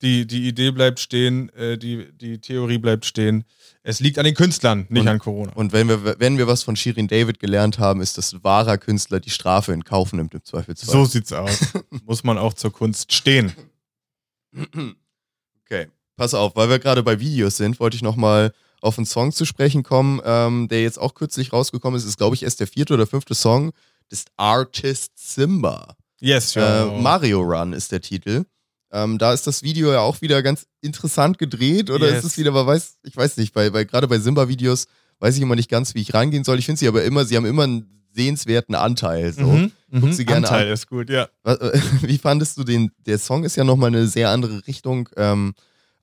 die, die Idee bleibt stehen, äh, die, die Theorie bleibt stehen. Es liegt an den Künstlern, nicht Und- an Corona. Und wenn wir, wenn wir was von Shirin David gelernt haben, ist, dass ein wahrer Künstler die Strafe in Kauf nimmt im Zweifelsfall. So sieht's aus. Muss man auch zur Kunst stehen. Okay, pass auf, weil wir gerade bei Videos sind, wollte ich nochmal auf einen Song zu sprechen kommen, ähm, der jetzt auch kürzlich rausgekommen ist. Ist, glaube ich, erst der vierte oder fünfte Song des Artist Simba. Yes, Äh, ja. Mario Run ist der Titel. Ähm, da ist das Video ja auch wieder ganz interessant gedreht oder Yes. ist es wieder, man weiß, ich weiß nicht, bei, bei, gerade bei Simba-Videos weiß ich immer nicht ganz, wie ich rangehen soll. Ich finde sie aber immer, sie haben immer einen sehenswerten Anteil. So. Mhm, mhm. sie gerne Anteil an. ist gut, ja. Äh, Wie fandest du den? Der Song ist ja nochmal eine sehr andere Richtung, ähm,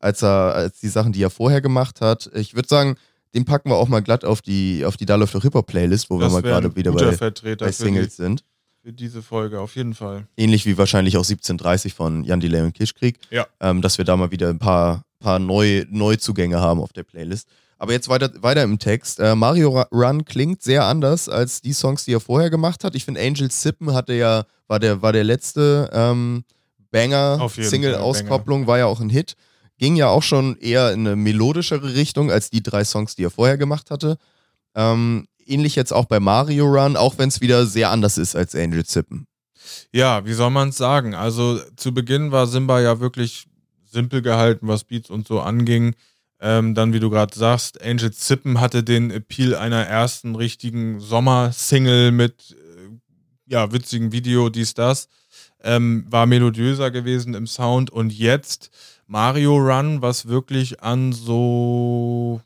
als, er, als die Sachen, die er vorher gemacht hat. Ich würde sagen, den packen wir auch mal glatt auf die, auf die Dull of the Hip Hop Playlist, wo Das wir mal gerade wieder bei, bei Singles die, sind. für diese Folge, auf jeden Fall. Ähnlich wie wahrscheinlich auch 1730 von Jan Delay und Kischkrieg. Ja. Ähm, dass wir da mal wieder ein paar, paar Neu Neuzugänge haben auf der Playlist. Aber jetzt weiter, weiter im Text. Äh, Mario Run klingt sehr anders als die Songs, die er vorher gemacht hat. Ich finde, Angel Sippen hatte ja, war der, war der letzte ähm, Banger, Single-Auskopplung, war ja auch ein Hit. Ging ja auch schon eher in eine melodischere Richtung als die drei Songs, die er vorher gemacht hatte. Ähm, ähnlich jetzt auch bei Mario Run, auch wenn es wieder sehr anders ist als Angel Sippen. Ja, wie soll man es sagen? Also zu Beginn war Simba ja wirklich simpel gehalten, was Beats und so anging. Ähm, dann, wie du gerade sagst, Angel Zippen hatte den Appeal einer ersten richtigen Sommer-Single mit äh, ja, witzigen Video, dies, das. Ähm, war melodiöser gewesen im Sound und jetzt Mario Run, was wirklich an so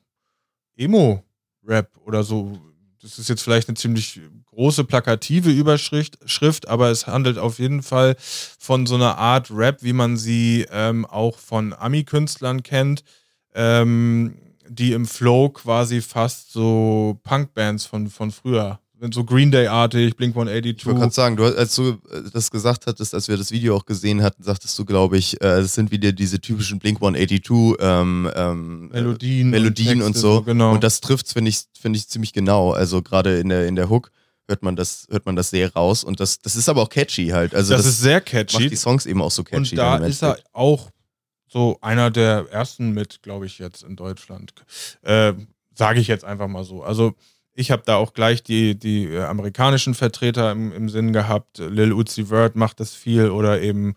Emo-Rap oder so, das ist jetzt vielleicht eine ziemlich große plakative Überschrift, Schrift, aber es handelt auf jeden Fall von so einer Art Rap, wie man sie ähm, auch von Ami-Künstlern kennt, ähm, die im Flow quasi fast so Punkbands von, von früher, so Green Day-artig, Blink Ich wollte 182. gerade sagen, du, als du äh, das gesagt hattest, als wir das Video auch gesehen hatten, sagtest du, glaube ich, äh, es sind wieder diese typischen Blink 182 ähm, ähm, Melodien, äh, Melodien und, Texte, so. genau. Und das trifft finde ich, finde ich ziemlich genau. Also gerade in der, in der Hook hört man das, hört man das sehr raus. Und das, das ist aber auch catchy halt. Also das, das, ist sehr macht catchy. die Songs eben auch so catchy. Und da ist er auch so einer der ersten mit, glaube ich, jetzt in Deutschland. Äh, Sage ich jetzt einfach mal so. Also ich habe da auch gleich die, die äh, amerikanischen Vertreter im, im Sinn gehabt. Lil Uzi Vert macht das viel oder eben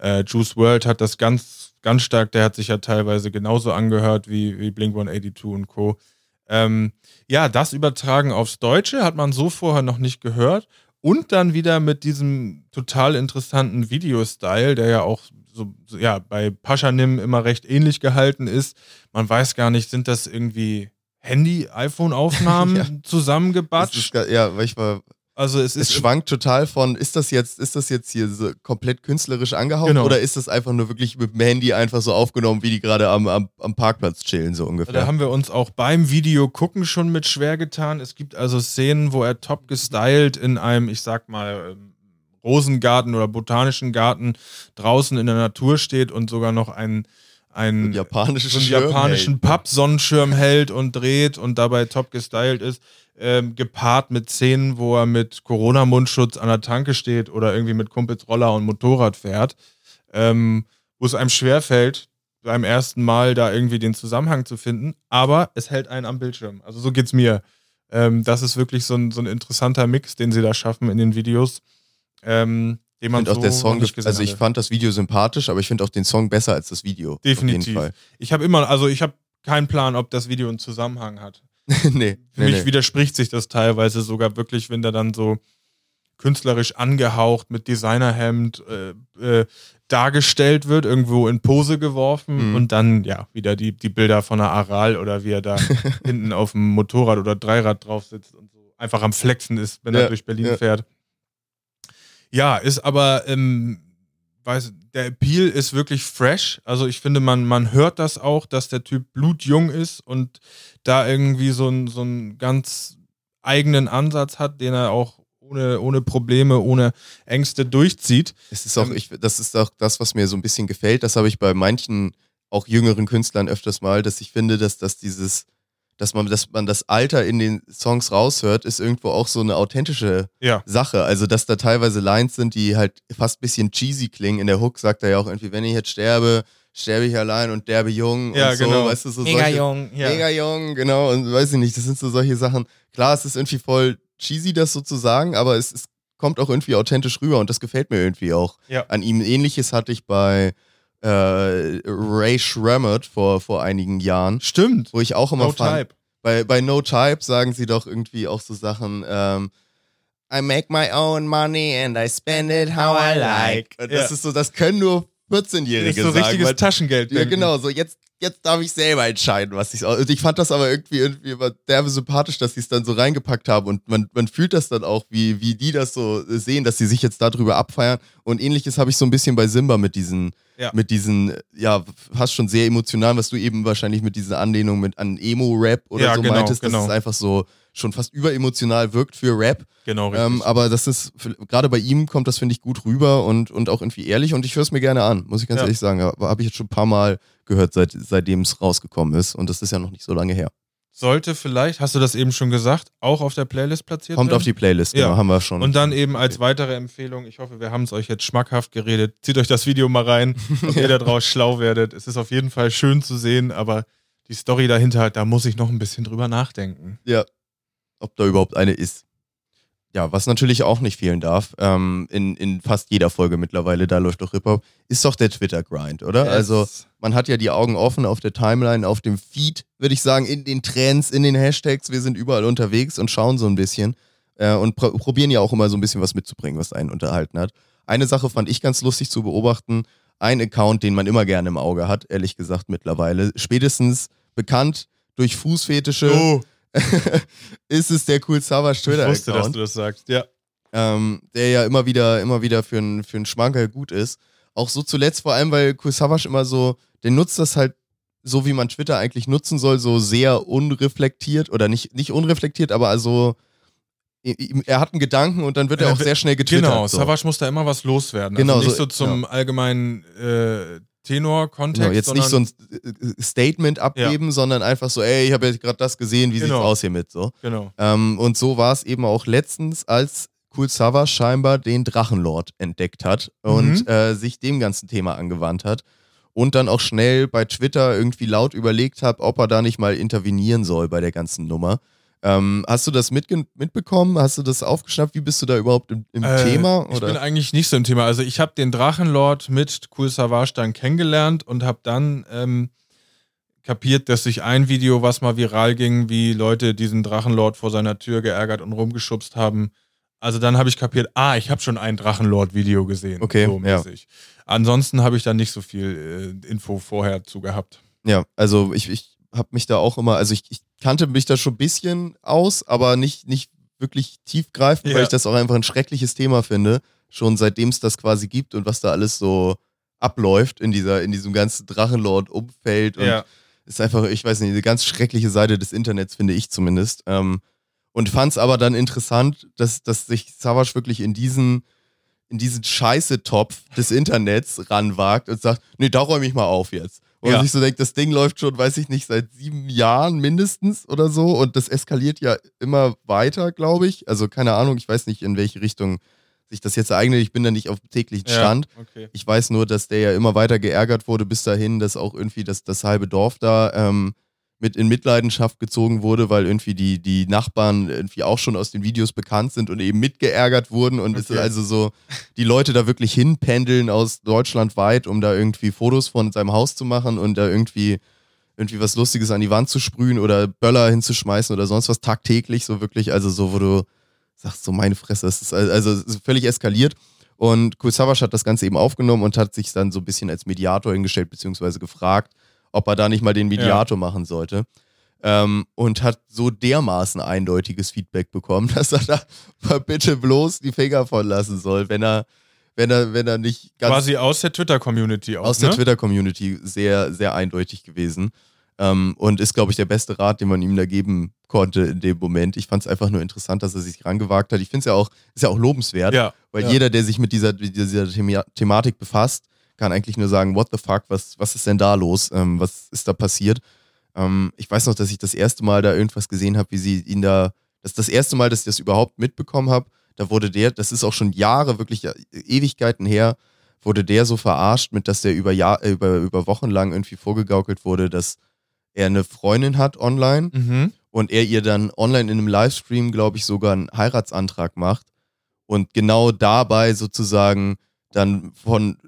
äh, Juice World hat das ganz, ganz stark. Der hat sich ja teilweise genauso angehört wie, wie Blink 182 und Co. Ähm, ja, das übertragen aufs Deutsche hat man so vorher noch nicht gehört. Und dann wieder mit diesem total interessanten Videostyle, der ja auch so, ja, bei Paschanim immer recht ähnlich gehalten ist. Man weiß gar nicht, sind das irgendwie Handy-iPhone-Aufnahmen Ja. zusammengebatscht? Ist, ja, weil ich war, also es es ist schwankt total von, ist das jetzt, ist das jetzt hier so komplett künstlerisch angehaucht Genau. oder ist das einfach nur wirklich mit dem Handy einfach so aufgenommen, wie die gerade am, am, am Parkplatz chillen, so ungefähr? Da haben wir uns auch beim Video gucken schon mit schwer getan. Es gibt also Szenen, wo er top gestylt in einem, ich sag mal, ähm, Rosengarten oder botanischen Garten draußen in der Natur steht und sogar noch einen, einen, so einen Schirm japanischen. Papp-Sonnenschirm hält und dreht und dabei top gestylt ist. Ähm, gepaart mit Szenen, wo er mit Corona-Mundschutz an der Tanke steht oder irgendwie mit Kumpels Roller und Motorrad fährt. Ähm, wo es einem schwerfällt, beim ersten Mal da irgendwie den Zusammenhang zu finden, aber es hält einen am Bildschirm. Also so geht's mir. Ähm, das ist wirklich so ein, so ein interessanter Mix, den sie da schaffen in den Videos. Ähm, den Ich man finde auch so der Song, nicht gesehen also ich hatte. fand das Video sympathisch, aber ich finde auch den Song besser als das Video. Definitiv. Ich habe immer, also ich habe keinen Plan, ob das Video einen Zusammenhang hat. nee, Für nee, mich nee. widerspricht sich das teilweise sogar wirklich, wenn der dann so künstlerisch angehaucht mit Designerhemd äh, äh, dargestellt wird, irgendwo in Pose geworfen Mhm. und dann ja wieder die, die Bilder von einer Aral oder wie er da hinten auf dem Motorrad oder Dreirad drauf sitzt und so einfach am Flexen ist, wenn Ja, er durch Berlin ja. fährt. Ja, ist aber, ähm, weiß, der Appeal ist wirklich fresh. Also ich finde, man, man hört das auch, dass der Typ blutjung ist und da irgendwie so einen so einen ganz eigenen Ansatz hat, den er auch ohne, ohne Probleme, ohne Ängste durchzieht. Es ist auch, Ähm, ich, das ist auch das, was mir so ein bisschen gefällt. Das habe ich bei manchen auch jüngeren Künstlern öfters mal, dass ich finde, dass, dass dieses, dass man, dass man das Alter in den Songs raushört, ist irgendwo auch so eine authentische Ja. Sache. Also, dass da teilweise Lines sind, die halt fast ein bisschen cheesy klingen. In der Hook sagt er ja auch irgendwie, wenn ich jetzt sterbe, sterbe ich allein und derbe jung Ja, und so, genau. weißt du, so solche, jung. Ja. Mega jung, genau. Und weiß ich nicht, das sind so solche Sachen. Klar, es ist irgendwie voll cheesy, das so zu sagen, aber es, es kommt auch irgendwie authentisch rüber und das gefällt mir irgendwie auch Ja. an ihm. Ähnliches hatte ich bei äh, Ray Shremmert vor, vor einigen Jahren, Stimmt. wo ich auch immer No fand, Type. bei, bei No Type sagen sie doch irgendwie auch so Sachen, ähm, I make my own money and I spend it how I like. Und das Ja. ist so, das können nur 14-Jährige Das ist so sagen. richtiges weil- Taschengeld. ja, genau, so jetzt, jetzt darf ich selber entscheiden, was ich. Und ich fand das aber irgendwie, irgendwie immer derbe sympathisch, dass sie es dann so reingepackt haben. Und man, man fühlt das dann auch, wie, wie die das so sehen, dass sie sich jetzt darüber abfeiern. Und ähnliches habe ich so ein bisschen bei Simba mit diesen, Ja. mit diesen, ja, fast schon sehr emotional, was du eben wahrscheinlich mit diesen Anlehnungen mit an Emo-Rap oder Ja, so genau, meintest, genau. dass es einfach so schon fast überemotional wirkt für Rap. Genau, richtig. Ähm, aber das ist, gerade bei ihm kommt das, finde ich, gut rüber und, und auch irgendwie ehrlich und ich höre es mir gerne an, muss ich ganz Ja. ehrlich sagen. Habe ich jetzt schon ein paar Mal gehört, seit, seitdem es rausgekommen ist und das ist ja noch nicht so lange her. Sollte vielleicht, hast du das eben schon gesagt, auch auf der Playlist platziert Kommt werden? auf die Playlist, Ja. genau, haben wir schon. Und dann eben als weitere Empfehlung, ich hoffe, wir haben es euch jetzt schmackhaft geredet. Zieht euch das Video mal rein, ob ihr da draus schlau werdet. Es ist auf jeden Fall schön zu sehen, aber die Story dahinter, da muss ich noch ein bisschen drüber nachdenken. Ja, ob da überhaupt eine ist. Ja, was natürlich auch nicht fehlen darf, ähm, in, in fast jeder Folge mittlerweile, da läuft doch Hip-Hop, ist doch der Twitter-Grind, oder? Also, Es- man hat ja die Augen offen auf der Timeline, auf dem Feed, würde ich sagen, in den Trends, in den Hashtags. Wir sind überall unterwegs und schauen so ein bisschen äh, und pr probieren ja auch immer so ein bisschen was mitzubringen, was einen unterhalten hat. Eine Sache fand ich ganz lustig zu beobachten. Ein Account, den man immer gerne im Auge hat, ehrlich gesagt mittlerweile. Spätestens bekannt durch Fußfetische oh, ist es der Cool Savage ich wusste, dass Twitter-Account du das sagst. Ja. ähm, der ja immer wieder, immer wieder für einen für Schmankerl gut ist. Auch so zuletzt, vor allem, weil Cool Savage immer so, der nutzt das halt so, wie man Twitter eigentlich nutzen soll, so sehr unreflektiert oder nicht, nicht unreflektiert, aber also er hat einen Gedanken und dann wird er Ja, auch sehr schnell getwittert. Genau, so. Savage muss da immer was loswerden. Genau, also nicht so- so, zum allgemeinen äh, Tenor-Kontext. Genau, jetzt nicht so ein Statement abgeben, sondern einfach so, ey, ich habe jetzt gerade das gesehen, wie Genau. sieht's aus hiermit so. Genau. Ähm, und so war es eben auch letztens, als Cool Savage scheinbar den Drachenlord entdeckt hat und Mhm. äh, sich dem ganzen Thema angewandt hat. Und dann auch schnell bei Twitter irgendwie laut überlegt hat, ob er da nicht mal intervenieren soll bei der ganzen Nummer. Ähm, hast du das mitge mitbekommen? Hast du das aufgeschnappt? Wie bist du da überhaupt im, im Äh, Thema? Ich Oder? bin eigentlich nicht so im Thema. Also ich habe den Drachenlord mit Cool Savage dann kennengelernt und habe dann ähm, kapiert, dass sich ein Video, was mal viral ging, wie Leute diesen Drachenlord vor seiner Tür geärgert und rumgeschubst haben, Also dann habe ich kapiert, ah, ich habe schon ein Drachenlord-Video gesehen. Okay, so ja. mäßig. Ansonsten habe ich da nicht so viel äh, Info vorher zu gehabt. Ja, also ich, ich habe mich da auch immer, also ich, ich kannte mich da schon ein bisschen aus, aber nicht, nicht wirklich tiefgreifend, Ja. weil ich das auch einfach ein schreckliches Thema finde, schon seitdem es das quasi gibt und was da alles so abläuft in dieser, in diesem ganzen Drachenlord-Umfeld und Ja. ist einfach, ich weiß nicht, eine ganz schreckliche Seite des Internets, finde ich zumindest. Ähm, und fand es aber dann interessant, dass, dass sich Savage wirklich in diesen, in diesen Scheiße-Topf des Internets ranwagt und sagt, nee, da räume ich mal auf jetzt. Und Ja. man sich so denkt, das Ding läuft schon, weiß ich nicht, seit sieben Jahren mindestens oder so und das eskaliert ja immer weiter, glaube ich. Also keine Ahnung, ich weiß nicht, in welche Richtung sich das jetzt eignet. Ich bin da nicht auf dem täglichen Stand. Ja, okay. Ich weiß nur, dass der ja immer weiter geärgert wurde, bis dahin, dass auch irgendwie das, das halbe Dorf da ähm, mit in Mitleidenschaft gezogen wurde, weil irgendwie die, die Nachbarn irgendwie auch schon aus den Videos bekannt sind und eben mitgeärgert wurden. Und es ist Okay. also so, die Leute da wirklich hinpendeln aus Deutschland weit, um da irgendwie Fotos von seinem Haus zu machen und da irgendwie irgendwie was Lustiges an die Wand zu sprühen oder Böller hinzuschmeißen oder sonst was tagtäglich, so wirklich, also so, wo du sagst, so meine Fresse, es ist al- also es ist völlig eskaliert. Und Savas hat das Ganze eben aufgenommen und hat sich dann so ein bisschen als Mediator hingestellt, beziehungsweise gefragt, ob er da nicht mal den Mediator machen sollte. Ähm, und hat so dermaßen eindeutiges Feedback bekommen, dass er da bitte bloß die Finger von lassen soll, wenn er, wenn er, wenn er nicht ganz Quasi aus der Twitter-Community auch. aus ne? der Twitter-Community sehr, sehr eindeutig gewesen. Ähm, und ist, glaube ich, der beste Rat, den man ihm da geben konnte in dem Moment. Ich fand es einfach nur interessant, dass er sich rangewagt hat. Ich finde es ja auch, ist ja auch lobenswert, Ja. weil ja. jeder, der sich mit dieser, dieser Thema Thematik befasst, kann eigentlich nur sagen, what the fuck, was, was ist denn da los? Ähm, was ist da passiert? Ähm, ich weiß noch, dass ich das erste Mal da irgendwas gesehen habe, wie sie ihn da, das ist das erste Mal, dass ich das überhaupt mitbekommen habe. Da wurde der, das ist auch schon Jahre, wirklich Ewigkeiten her, wurde der so verarscht, mit dass der über, Jahr, äh, über, über Wochen lang irgendwie vorgegaukelt wurde, dass er eine Freundin hat online Mhm. und er ihr dann online in einem Livestream, glaube ich, sogar einen Heiratsantrag macht und genau dabei sozusagen dann von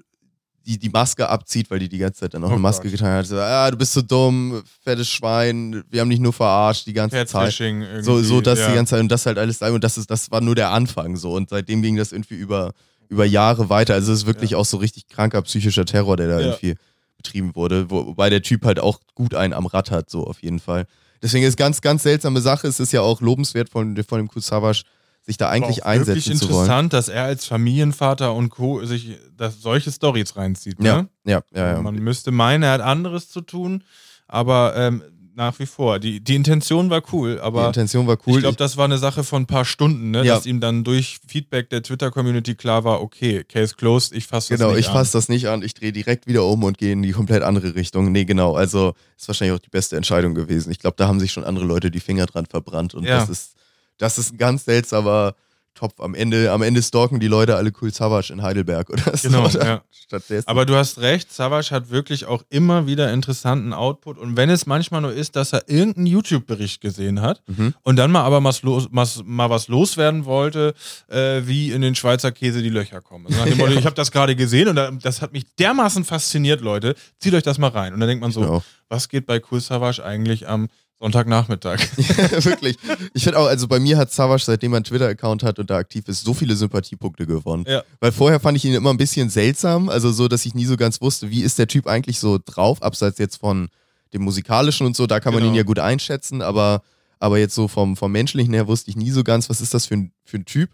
die, die Maske abzieht, weil die die ganze Zeit dann auch Oh eine Maske Gott. getragen hat. So, ah, du bist so dumm, fettes Schwein, wir haben dich nur verarscht die ganze Zeit. Irgendwie. So, so das ja. die ganze Zeit und das halt alles und das ist, das war nur der Anfang so und seitdem ging das irgendwie über, über Jahre weiter. Also es ist wirklich auch so richtig kranker psychischer Terror, der da Ja. irgendwie betrieben wurde, wo, wobei der Typ halt auch gut einen am Rad hat, so auf jeden Fall. Deswegen ist ganz, ganz seltsame Sache. Es ist ja auch lobenswert von, von dem Kusawasch, sich da eigentlich auch Wirklich einsetzen zu wollen. interessant, dass er als Familienvater und Co. sich das, solche Stories reinzieht. Ja, Ne? ja, ja, ja. Man müsste meinen, er hat anderes zu tun, aber ähm, nach wie vor. Die, die Intention war cool, Die aber Intention war cool. ich glaube, das war eine Sache von ein paar Stunden, ne? Ja. dass ihm dann durch Feedback der Twitter-Community klar war, okay, Case closed, ich fasse das Genau, nicht ich fasse das nicht an, ich drehe direkt wieder um und gehe in die komplett andere Richtung. Nee, genau, also ist wahrscheinlich auch die beste Entscheidung gewesen. Ich glaube, da haben sich schon andere Leute die Finger dran verbrannt und Ja. das ist das ist ein ganz seltsamer Topf. Am Ende, am Ende stalken die Leute alle cool Savage in Heidelberg oder so. Genau, oder? ja. Stattdessen. Aber du hast recht, Savage hat wirklich auch immer wieder interessanten Output. Und wenn es manchmal nur ist, dass er irgendeinen YouTube-Bericht gesehen hat Mhm. und dann mal aber was los, was, mal was loswerden wollte, äh, wie in den Schweizer Käse die Löcher kommen. Also Motto, ich habe das gerade gesehen und da- das hat mich dermaßen fasziniert, Leute. Zieht euch das mal rein. Und dann denkt man so, Genau. was geht bei Cool Savage eigentlich am Sonntagnachmittag? Wirklich. Ich finde auch, also bei mir hat Savage, seitdem er einen Twitter-Account hat und da aktiv ist, so viele Sympathiepunkte gewonnen. Ja. Weil vorher fand ich ihn immer ein bisschen seltsam, also so, dass ich nie so ganz wusste, wie ist der Typ eigentlich so drauf, abseits jetzt von dem musikalischen und so, da kann man Genau. ihn ja gut einschätzen, aber, aber jetzt so vom, vom menschlichen her wusste ich nie so ganz, was ist das für ein, für ein Typ.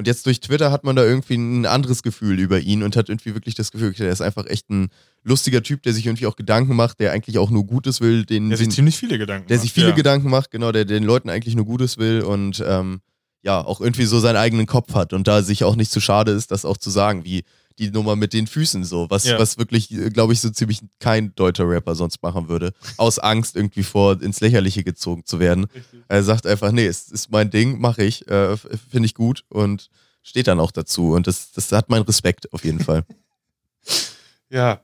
Und jetzt durch Twitter hat man da irgendwie ein anderes Gefühl über ihn und hat irgendwie wirklich das Gefühl, der ist einfach echt ein lustiger Typ, der sich irgendwie auch Gedanken macht, der eigentlich auch nur Gutes will, den, Der sich den, ziemlich viele Gedanken der macht. sich viele ja. Gedanken macht, genau, der den Leuten eigentlich nur Gutes will und ähm, ja, auch irgendwie so seinen eigenen Kopf hat und da sich auch nicht zu schade ist, das auch zu sagen, wie die Nummer mit den Füßen so, was, Ja. was wirklich, glaube ich, so ziemlich kein deutscher Rapper sonst machen würde, aus Angst irgendwie vor ins Lächerliche gezogen zu werden. Er sagt einfach, nee, es ist mein Ding, mache ich, äh, finde ich gut und steht dann auch dazu und das, das hat meinen Respekt auf jeden Fall. Ja,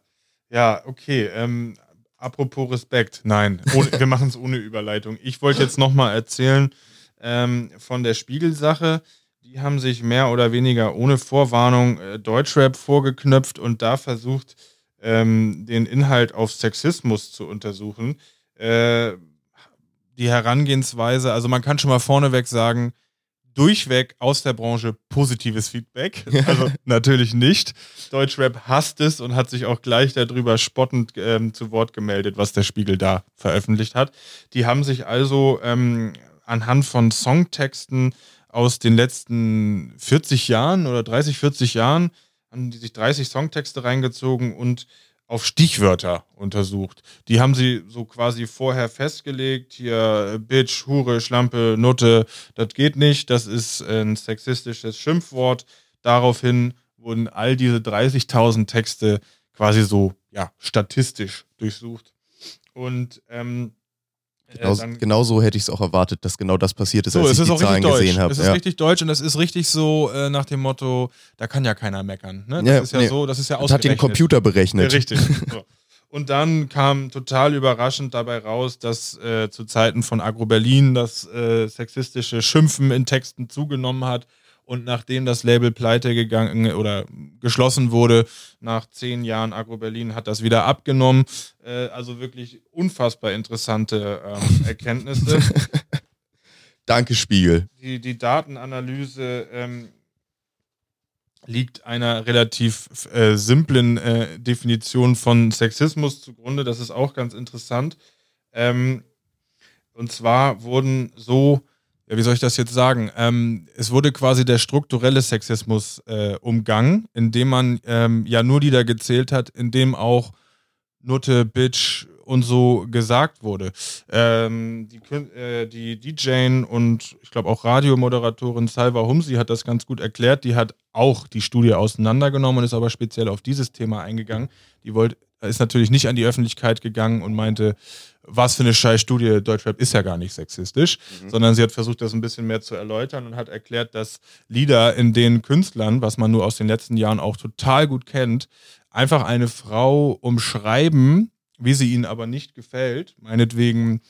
ja, okay. Ähm, apropos Respekt, nein, ohne, wir machen es ohne Überleitung. Ich wollte jetzt nochmal erzählen ähm, von der Spiegelsache. Die haben sich mehr oder weniger ohne Vorwarnung äh, Deutschrap vorgeknöpft und da versucht, ähm, den Inhalt auf Sexismus zu untersuchen. Äh, die Herangehensweise, also man kann schon mal vorneweg sagen, durchweg aus der Branche positives Feedback. Also natürlich nicht. Deutschrap hasst es und hat sich auch gleich darüber spottend ähm, zu Wort gemeldet, was der Spiegel da veröffentlicht hat. Die haben sich also ähm, anhand von Songtexten aus den letzten 40 Jahren oder 30, 40 Jahren, haben die sich 30 Songtexte reingezogen und auf Stichwörter untersucht. Die haben sie so quasi vorher festgelegt. Hier Bitch, Hure, Schlampe, Nutte, das geht nicht. Das ist ein sexistisches Schimpfwort. Daraufhin wurden all diese 30.000 Texte quasi so ja, statistisch durchsucht. Und ähm, Genau, äh, dann- genau so hätte ich es auch erwartet, dass genau das passiert ist, so, als es ich ist die auch Zahlen richtig deutsch. gesehen habe. Es ist Ja. richtig deutsch und es ist richtig so äh, nach dem Motto, da kann ja keiner meckern. Ne? Das Ja, ist ja nee. so, das ist ja Das hat den. Computer Ja, berechnet. richtig. So. Und dann kam total überraschend dabei raus, dass äh, zu Zeiten von Agro Berlin das äh, sexistische Schimpfen in Texten zugenommen hat. Und nachdem das Label pleite gegangen oder geschlossen wurde, nach zehn Jahren Agro Berlin hat das wieder abgenommen. Äh, also wirklich unfassbar interessante ähm, Erkenntnisse. Danke, Spiegel. die, die Datenanalyse ähm, liegt einer relativ äh, simplen äh, Definition von Sexismus zugrunde. Das ist auch ganz interessant. Ähm, und zwar wurden so, ja, wie soll ich das jetzt sagen? Ähm, es wurde quasi der strukturelle Sexismus äh, umgangen, indem man ähm, ja nur die da gezählt hat, indem auch Nutte, Bitch und so gesagt wurde. Ähm, die, äh, die DJ und ich glaube auch Radiomoderatorin Salva Humsi hat das ganz gut erklärt. Die hat auch die Studie auseinandergenommen und ist aber speziell auf dieses Thema eingegangen. Die wollte, ist natürlich nicht an die Öffentlichkeit gegangen und meinte, was für eine scheiß Studie, Deutschrap ist ja gar nicht sexistisch, sondern sie hat versucht, das ein bisschen mehr zu erläutern und hat erklärt, dass Lieder, in denen Künstlern, was man nur aus den letzten Jahren auch total gut kennt, einfach eine Frau umschreiben, wie sie ihnen aber nicht gefällt. Meinetwegen,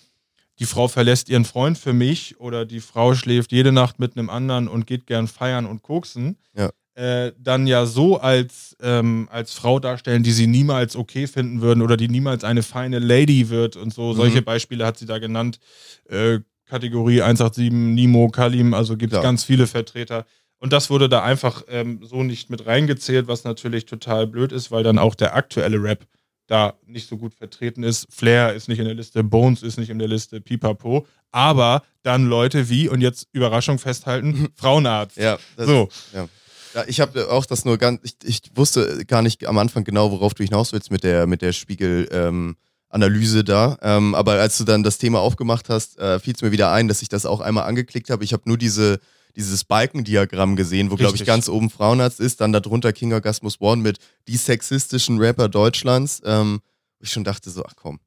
die Frau verlässt ihren Freund für mich oder die Frau schläft jede Nacht mit einem anderen und geht gern feiern und koksen. Ja. Äh, dann ja so als, ähm, als Frau darstellen, die sie niemals okay finden würden oder die niemals eine feine Lady wird und so. Solche Beispiele hat sie da genannt. Äh, Kategorie 187, Nimo, Kalim, also gibt es ganz viele Vertreter. Und das wurde da einfach ähm, so nicht mit reingezählt, was natürlich total blöd ist, weil dann auch der aktuelle Rap da nicht so gut vertreten ist. Flair ist nicht in der Liste, Bones ist nicht in der Liste, Pipapo. Aber dann Leute wie, und jetzt Überraschung festhalten, Frauenarzt. Ja, das, So. Ja. Ja, ich habe auch das nur ganz, ich, ich wusste gar nicht am Anfang genau, worauf du hinaus willst mit der, mit der Spiegel-Analyse da. Ähm, aber als du dann das Thema aufgemacht hast, äh, fiel es mir wieder ein, dass ich das auch einmal angeklickt habe. Ich habe nur diese, dieses Balkendiagramm gesehen, wo, glaube ich, ganz oben Frauenarzt ist, dann darunter King Orgasmus One mit die sexistischen Rapper Deutschlands. Ähm, wo ich schon dachte so, ach komm.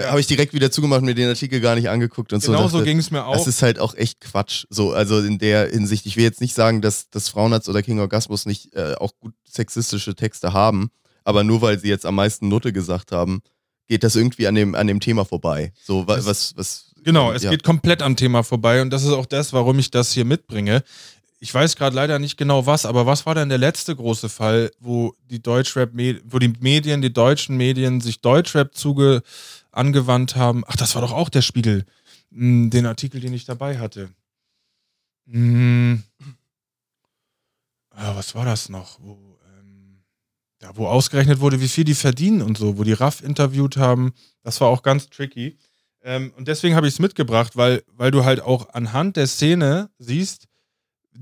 Äh, Ja. habe ich direkt wieder zugemacht, mir den Artikel gar nicht angeguckt und so. Genau so ging es mir auch. das ist halt auch echt Quatsch. So, also in der Hinsicht, ich will jetzt nicht sagen, dass, dass Frauenarzt oder King Orgasmus nicht äh, auch gut sexistische Texte haben, aber nur weil sie jetzt am meisten Nutte gesagt haben, geht das irgendwie an dem, an dem Thema vorbei. So, wa, Es- was, was. Genau, es ja. geht komplett am Thema vorbei und das ist auch das, warum ich das hier mitbringe. Ich weiß gerade leider nicht genau was, aber was war denn der letzte große Fall, wo die Deutschrap, wo die Medien, die deutschen Medien sich Deutschrap zuge angewandt haben? Ach, das war doch auch der Spiegel, Hm, den Artikel, den ich dabei hatte. Hm. Ja, was war das noch? Wo, ähm, ja, wo ausgerechnet wurde, wie viel die verdienen und so, wo die RAF interviewt haben. Das war auch ganz tricky. Ähm, und deswegen habe ich es mitgebracht, weil, weil du halt auch anhand der Szene siehst,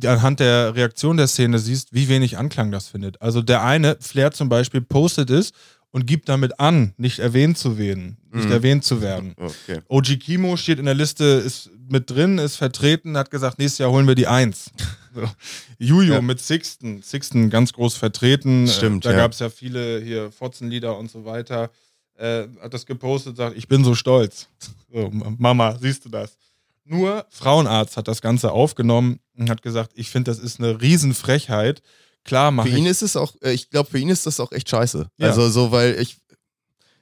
anhand der Reaktion der Szene siehst, wie wenig Anklang das findet. Also der eine, Flair zum Beispiel, postet es und gibt damit an, nicht erwähnt zu werden. Nicht Mhm. erwähnt zu werden. Okay. OG Kimo steht in der Liste, ist mit drin, ist vertreten, hat gesagt, nächstes Jahr holen wir die Eins. So. Juju Ja. mit Sixten, Sixten ganz groß vertreten. Stimmt, äh, Da ja. gab es ja viele hier Fotzenlieder und so weiter. Äh, hat das gepostet, sagt, ich bin so stolz. So, Mama, siehst du das? Nur Frauenarzt hat das Ganze aufgenommen und hat gesagt, ich finde, das ist eine Riesenfrechheit. Klar, mache Für ihn ist es auch, äh, ich glaube, für ihn ist das auch echt scheiße. Ja. Also so, weil ich,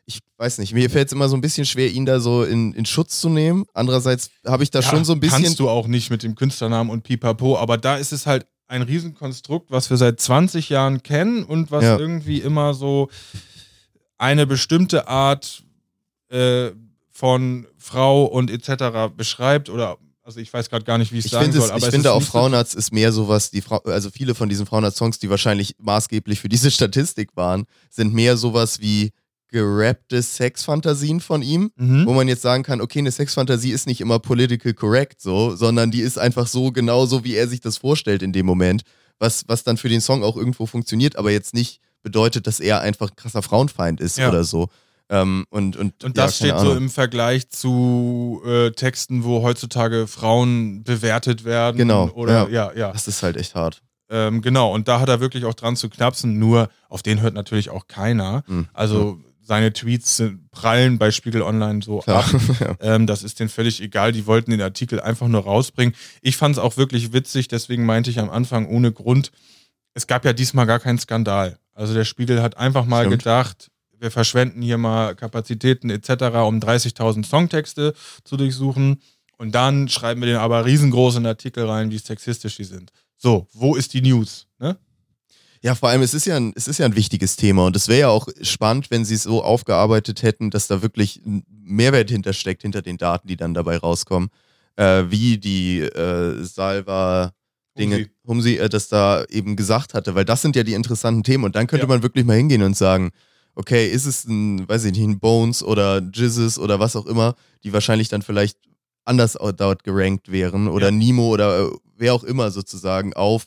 ich weiß nicht, mir fällt es immer so ein bisschen schwer, ihn da so in, in Schutz zu nehmen. Andererseits habe ich da Ja, schon so ein bisschen. Kannst du auch nicht mit dem Künstlernamen und Pipapo, aber da ist es halt ein Riesenkonstrukt, was wir seit 20 Jahren kennen und was Ja. irgendwie immer so eine bestimmte Art äh, von Frau und etc. beschreibt oder Also ich weiß gerade gar nicht, wie ich es Ich sagen soll. es, aber ich es finde auch so- Frauenarzt ist mehr sowas, die Frau, also viele von diesen Frauenarzt-Songs, die wahrscheinlich maßgeblich für diese Statistik waren, sind mehr sowas wie gerappte Sexfantasien von ihm, Mhm. wo man jetzt sagen kann, okay, eine Sexfantasie ist nicht immer political correct so, sondern die ist einfach so genauso, wie er sich das vorstellt in dem Moment, was, was dann für den Song auch irgendwo funktioniert, aber jetzt nicht bedeutet, dass er einfach ein krasser Frauenfeind ist Ja. oder so. Ähm, und, und, Und ja, das keine steht so Ahnung. im Vergleich zu äh, Texten, wo heutzutage Frauen bewertet werden. Genau, Oder ja, ja. Das ist halt echt hart. Ähm, genau, und da hat er wirklich auch dran zu knapsen, nur auf den hört natürlich auch keiner. Mhm. Also seine Tweets prallen bei Spiegel Online so Klar. ab. Ähm, das ist denen völlig egal. Die wollten den Artikel einfach nur rausbringen. Ich fand es auch wirklich witzig, deswegen meinte ich am Anfang ohne Grund, es gab ja diesmal gar keinen Skandal. Also der Spiegel hat einfach mal Stimmt. gedacht, wir verschwenden hier mal Kapazitäten etc., um 30.000 Songtexte zu durchsuchen. Und dann schreiben wir den aber riesengroß in den Artikel rein, wie sexistisch die sind. So, wo ist die News? Ne? Ja, vor allem, es ist ja ein, es ist ja ein wichtiges Thema und es wäre ja auch spannend, wenn sie es so aufgearbeitet hätten, dass da wirklich ein Mehrwert hintersteckt, hinter den Daten, die dann dabei rauskommen. Äh, wie die äh, Salva Dinge, Humsi. Humsi, äh, das da eben gesagt hatte, weil das sind ja die interessanten Themen und dann könnte Ja. man wirklich mal hingehen und sagen, okay, ist es ein, weiß ich nicht, ein Bones oder Jizzes oder was auch immer, die wahrscheinlich dann vielleicht anders dort gerankt wären oder Ja. Nemo oder äh, wer auch immer sozusagen auf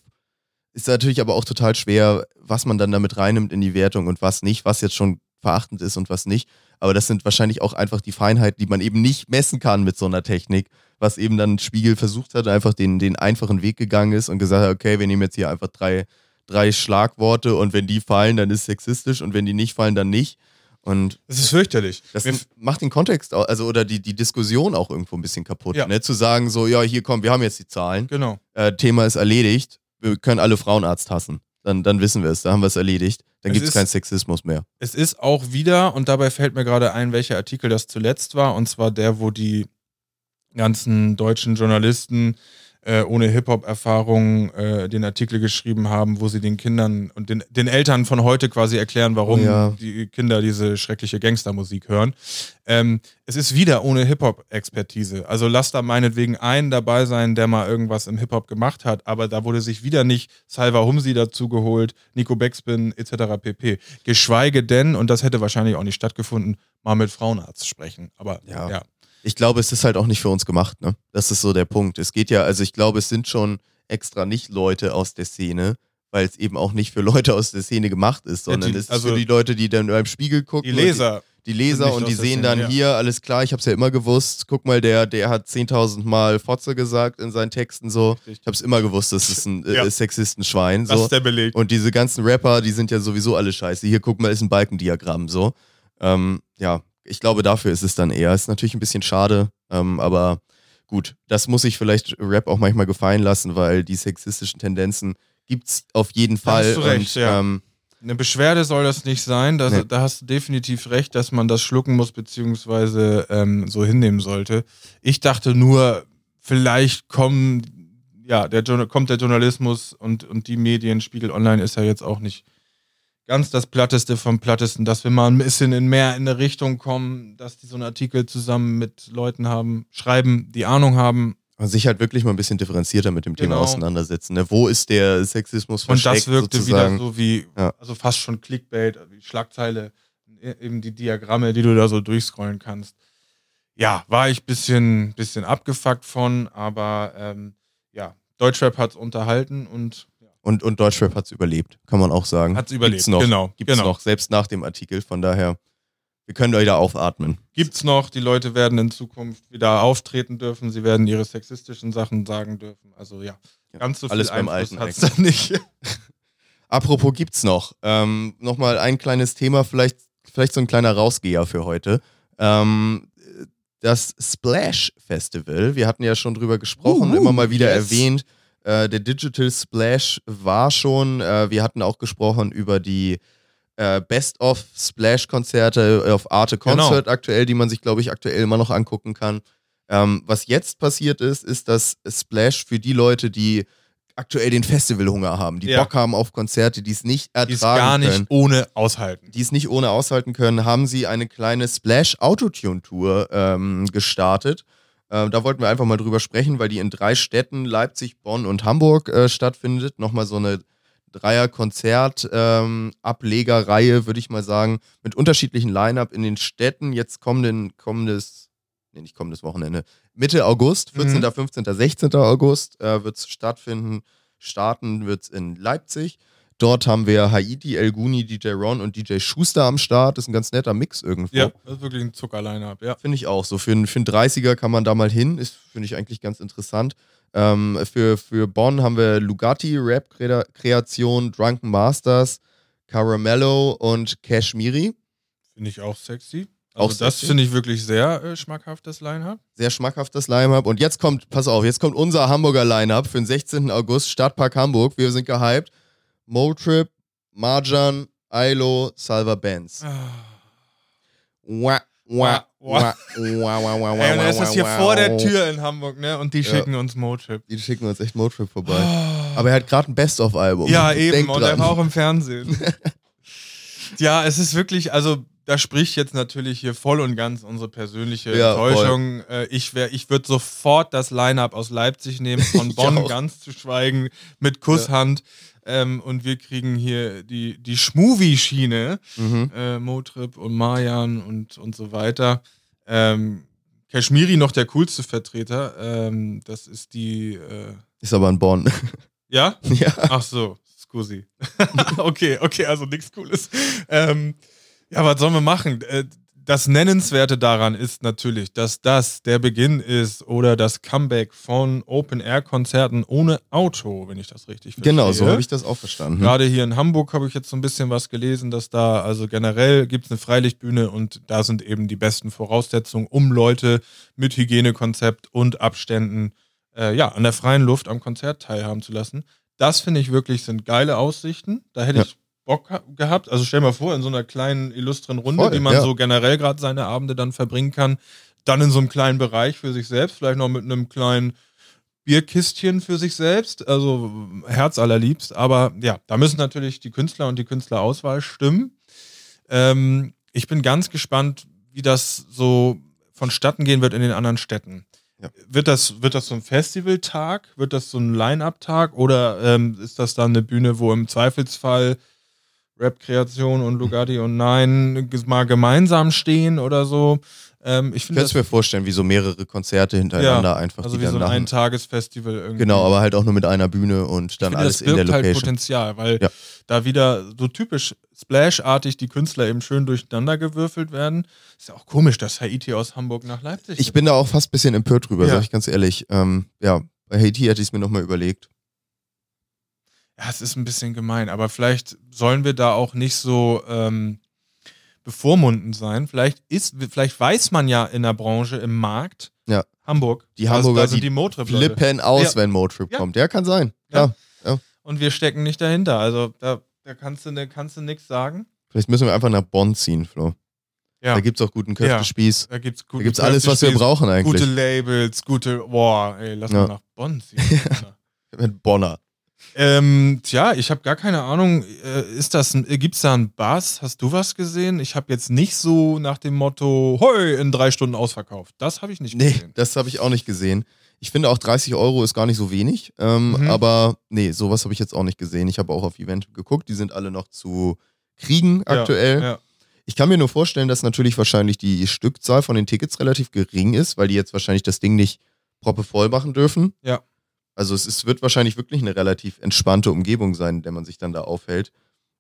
ist natürlich aber auch total schwer, was man dann damit reinnimmt in die Wertung und was nicht, was jetzt schon verachtend ist und was nicht. Aber das sind wahrscheinlich auch einfach die Feinheiten, die man eben nicht messen kann mit so einer Technik, was eben dann Spiegel versucht hat, einfach den, den einfachen Weg gegangen ist und gesagt hat, okay, wir nehmen jetzt hier einfach drei, drei Schlagworte und wenn die fallen, dann ist sexistisch und wenn die nicht fallen, dann nicht. Und Das ist fürchterlich. das Mir- macht den Kontext, also oder die, die Diskussion auch irgendwo ein bisschen kaputt. Ja. Ne? Zu sagen, so, ja, hier komm, wir haben jetzt die Zahlen genau. äh, Thema ist erledigt, wir können alle Frauenarzt hassen. Dann, dann wissen wir es, da haben wir es erledigt. Dann gibt es keinen Sexismus mehr. Es ist auch wieder, und dabei fällt mir gerade ein, welcher Artikel das zuletzt war, und zwar der, wo die ganzen deutschen Journalisten äh, ohne Hip-Hop-Erfahrung äh, den Artikel geschrieben haben, wo sie den Kindern und den, den Eltern von heute quasi erklären, warum Oh ja. die Kinder diese schreckliche Gangstermusik hören. Ähm, es ist wieder ohne Hip-Hop-Expertise. Also lass da meinetwegen einen dabei sein, der mal irgendwas im Hip-Hop gemacht hat, aber da wurde sich wieder nicht Salva Humsi dazu geholt, Nico Backspin etc. pp. Geschweige denn, und das hätte wahrscheinlich auch nicht stattgefunden, mal mit Frauenarzt sprechen. Aber Ja. ja. Ich glaube, es ist halt auch nicht für uns gemacht, ne? Das ist so der Punkt. Es geht ja, also ich glaube, es sind schon extra nicht Leute aus der Szene, weil es eben auch nicht für Leute aus der Szene gemacht ist, Ja, sondern die- es ist also für die Leute, die dann beim Spiegel gucken. Die Leser. Die, die Leser und die sehen Szene, dann ja. hier, alles klar, ich hab's ja immer gewusst. Guck mal, der, der hat 10.000 Mal Fotze gesagt in seinen Texten so. Richtig. Ich hab's immer gewusst, das ist ein äh, Ja. Sexistenschwein. Das So. ist der Beleg. Und diese ganzen Rapper, die sind ja sowieso alle scheiße. Hier, guck mal, ist ein Balkendiagramm so. Ähm, ja, ich glaube, dafür ist es dann eher. Ist natürlich ein bisschen schade, ähm, aber gut, das muss ich vielleicht Rap auch manchmal gefallen lassen, weil die sexistischen Tendenzen gibt's auf jeden Da Fall. hast du recht, und, ja. ähm, Eine Beschwerde soll das nicht sein. Da, Nee. da hast du definitiv recht, dass man das schlucken muss, beziehungsweise ähm, so hinnehmen sollte. Ich dachte nur, vielleicht kommen, ja, der, kommt der Journalismus und, und die Medien, Spiegel Online ist ja jetzt auch nicht ganz das Platteste vom Plattesten, dass wir mal ein bisschen in mehr in eine Richtung kommen, dass die so einen Artikel zusammen mit Leuten haben, schreiben, die Ahnung haben. sich halt wirklich mal ein bisschen differenzierter mit dem Thema Genau. auseinandersetzen. Ne? Wo ist der Sexismus Und versteckt das wirkte sozusagen? wieder so wie, Ja. also fast schon Clickbait, wie Schlagzeile, e- eben die Diagramme, die du da so durchscrollen kannst. Ja, war ich bisschen, bisschen abgefuckt von, aber ähm, ja, Deutschrap hat's unterhalten und Und, und Deutschrap hat's überlebt, kann man auch sagen. hat's überlebt. Gibt's noch. Genau, Gibt's genau. noch, selbst nach dem Artikel. Von daher, wir können wieder aufatmen. Gibt's noch, die Leute werden in Zukunft wieder auftreten dürfen, sie werden ihre sexistischen Sachen sagen dürfen. Also ja, Ja, ganz so viel alles beim Einfluss Alten hat's da nicht. Apropos gibt's noch. Ähm, Nochmal ein kleines Thema, vielleicht, vielleicht so ein kleiner Rausgeher für heute. Ähm, das Splash Festival, wir hatten ja schon drüber gesprochen, Uhu, immer mal wieder yes. erwähnt. Äh, der Digital Splash war schon, äh, wir hatten auch gesprochen über die äh, Best-of Splash-Konzerte auf Arte Genau. Concert aktuell, die man sich, glaube ich, aktuell immer noch angucken kann. Ähm, was jetzt passiert ist, ist, dass Splash für die Leute, die aktuell den Festivalhunger haben, die Ja. Bock haben auf Konzerte, die es nicht ertragen gar nicht können, ohne aushalten. die es nicht ohne aushalten können, haben sie eine kleine Splash Autotune Tour ähm, gestartet. Äh, da wollten wir einfach mal drüber sprechen, weil die in drei Städten, Leipzig, Bonn und Hamburg, äh, stattfindet. Nochmal so eine Dreier-Konzert-Ablegerreihe, ähm, würde ich mal sagen, mit unterschiedlichen Line-Up in den Städten. Jetzt kommenden, kommendes, nee, nicht kommendes Wochenende, Mitte August, 14., mhm. 15., 16. August äh, wird es stattfinden. Starten wird es in Leipzig. Dort haben wir Haiti, El Guni, DJ Ron und DJ Schuster am Start. Das ist ein ganz netter Mix irgendwo. Ja, das ist wirklich ein Zucker-Line-Up, ja. Finde ich auch. So für, für einen 30er kann man da mal hin. Ist, finde ich eigentlich ganz interessant. Ähm, für, für Bonn haben wir Lugatti, Rap-Kreation, Drunken Masters, Caramello und Cashmiri. Finde ich auch sexy. Also auch das finde ich wirklich sehr äh, schmackhaftes Line-Up. Sehr schmackhaftes Line-Up. Und jetzt kommt, pass auf, jetzt kommt unser Hamburger Line-Up für den 16. August, Stadtpark Hamburg. Wir sind gehypt. Motrip, Marjan, Ilo, Salva Benz. Wah, wah, wah, wah, wah, wah, Ey, und dann ist das hier vor der Tür in Hamburg, ne? Und die schicken uns Motrip. Die schicken uns echt Motrip vorbei. Oh. Aber er hat gerade ein Best-of-Album. Ja, eben. Denk und er war auch im Fernsehen. ja, es ist wirklich, also da spricht jetzt natürlich hier voll und ganz unsere persönliche ja, Enttäuschung. Äh, ich ich würde sofort das Line-Up aus Leipzig nehmen, von Bonn ganz zu schweigen, mit Kusshand. Ja. Ähm, und wir kriegen hier die, die Schmovie-Schiene, mhm. äh, Motrip und Marjan und, und so weiter. Ähm, Kashmiri noch der coolste Vertreter. Ähm, das ist die. Äh ist aber in Bonn. Ja? Ja. Ach so, scusi. okay, okay, also nichts Cooles. Ähm, ja, was sollen wir machen? Äh, das Nennenswerte daran ist natürlich, dass das der Beginn ist oder das Comeback von Open-Air-Konzerten ohne Auto, wenn ich das richtig verstehe. Genau, so habe ich das auch verstanden. Gerade hier in Hamburg habe ich jetzt so ein bisschen was gelesen, dass da, also generell gibt es eine Freilichtbühne und da sind eben die besten Voraussetzungen, um Leute mit Hygienekonzept und Abständen äh, ja, an der freien Luft am Konzert teilhaben zu lassen. Das finde ich wirklich sind geile Aussichten. Da hätte ja. ich Bock gehabt. Also stell mal vor, in so einer kleinen, illustren Runde, Voll, wie man ja. so generell gerade seine Abende dann verbringen kann, dann in so einem kleinen Bereich für sich selbst, vielleicht noch mit einem kleinen Bierkistchen für sich selbst, also Herz allerliebst. Aber ja, da müssen natürlich die Künstler und die Künstlerauswahl stimmen. Ähm, ich bin ganz gespannt, wie das so vonstatten gehen wird in den anderen Städten. Ja. Wird, das, wird das so ein Festivaltag? Wird das so ein Line-Up-Tag? Oder ähm, ist das dann eine Bühne, wo im Zweifelsfall Rap-Kreation und Lugatti und Nein mal gemeinsam stehen oder so. Ähm, ich könnte mir vorstellen, wie so mehrere Konzerte hintereinander ja, einfach. Also wie so ein Eintagesfestival irgendwie. Genau, aber halt auch nur mit einer Bühne und dann alles finde, das in der halt Location. halt Potenzial, weil ja. da wieder so typisch Splash-artig die Künstler eben schön durcheinander gewürfelt werden. Ist ja auch komisch, dass Haiti aus Hamburg nach Leipzig. Ich bin da auch fast ein bisschen empört drüber, ja. sag ich ganz ehrlich. Ähm, ja, bei Haiti hätte ich es mir nochmal überlegt ja, es ist ein bisschen gemein, aber vielleicht sollen wir da auch nicht so ähm, bevormunden sein. Vielleicht ist, vielleicht weiß man ja in der Branche, im Markt, ja. Hamburg, die Hamburger also, die, die flippen aus, ja. wenn Motrip ja. kommt. Ja, kann sein. Ja. ja. Und wir stecken nicht dahinter. Also da, da kannst du, kannst du nichts sagen. Vielleicht müssen wir einfach nach Bonn ziehen, Flo. Ja. Da gibt es auch guten Köftespieß. Ja, da gibt es alles, was wir brauchen eigentlich. Gute Labels, gute, boah, ey, lass mal nach Bonn ziehen. Mit Bonner. Ähm, tja, ich habe gar keine Ahnung. Äh, ist das, gibt's da einen Bass? Hast du was gesehen? Ich habe jetzt nicht so nach dem Motto, hoi, in drei Stunden ausverkauft. Das habe ich nicht gesehen. Nee, das habe ich auch nicht gesehen. Ich finde auch 30 Euro ist gar nicht so wenig. Ähm, mhm. Aber nee, sowas habe ich jetzt auch nicht gesehen. Ich habe auch auf Event geguckt. Die sind alle noch zu kriegen aktuell. Ja, ja. Ich kann mir nur vorstellen, dass natürlich wahrscheinlich die Stückzahl von den Tickets relativ gering ist, weil die jetzt wahrscheinlich das Ding nicht proppe voll machen dürfen. Ja. Also es ist, wird wahrscheinlich wirklich eine relativ entspannte Umgebung sein, in der man sich dann da aufhält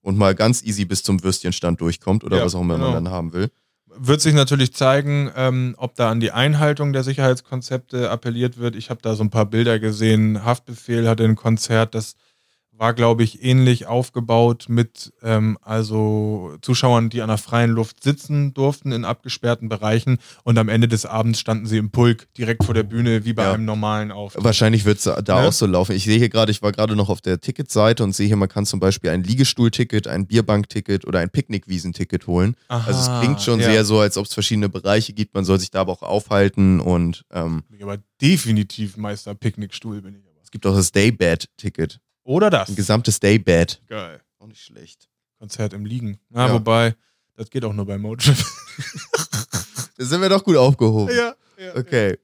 und mal ganz easy bis zum Würstchenstand durchkommt oder ja, was auch immer genau. man dann haben will. Wird sich natürlich zeigen, ähm, ob da an die Einhaltung der Sicherheitskonzepte appelliert wird. Ich habe da so ein paar Bilder gesehen. Haftbefehl hatte ein Konzert, das war, glaube ich, ähnlich aufgebaut mit ähm, also Zuschauern, die an der freien Luft sitzen durften in abgesperrten Bereichen und am Ende des Abends standen sie im Pulk direkt vor der Bühne, wie bei ja. einem normalen Auftritt. Wahrscheinlich wird es da ne? auch so laufen. Ich sehe hier gerade, ich war gerade noch auf der Ticketseite und sehe hier, man kann zum Beispiel ein Liegestuhlticket, ein Bierbankticket oder ein Picknickwiesenticket holen. Aha, also es klingt schon ja. sehr so, als ob es verschiedene Bereiche gibt. Man soll sich da aber auch aufhalten und ähm, bin ich aber definitiv Meister Picknickstuhl bin ich aber. Es gibt auch das Daybed-Ticket. Oder das. Ein gesamtes Daybed. Geil. Auch nicht schlecht. Konzert im Liegen. Na, ja. wobei, das geht auch nur bei Motrip. da sind wir doch gut aufgehoben. Ja. ja okay.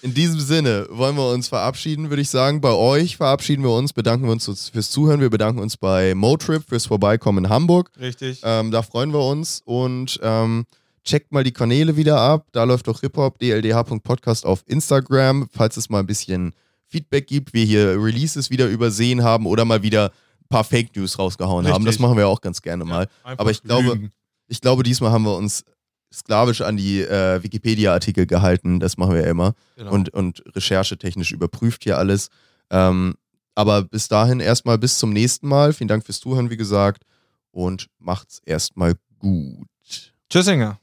In diesem Sinne wollen wir uns verabschieden, würde ich sagen. Bei euch verabschieden wir uns, bedanken wir uns fürs Zuhören. Wir bedanken uns bei Motrip fürs Vorbeikommen in Hamburg. Richtig. Ähm, da freuen wir uns und ähm, checkt mal die Kanäle wieder ab. Da läuft auch hiphop, dldh.podcast auf Instagram, falls es mal ein bisschen Feedback gibt, wir hier Releases wieder übersehen haben oder mal wieder ein paar Fake News rausgehauen haben. Das Richtig. machen wir auch ganz gerne mal. Einfach Aber ich glaube, lügen. ich glaube, diesmal haben wir uns sklavisch an die äh, Wikipedia-Artikel gehalten. Das machen wir ja immer. Genau. Und, und recherchetechnisch überprüft hier alles. Ähm, aber bis dahin erstmal bis zum nächsten Mal. Vielen Dank fürs Zuhören, wie gesagt. Und macht's erstmal gut. Tschüssinger.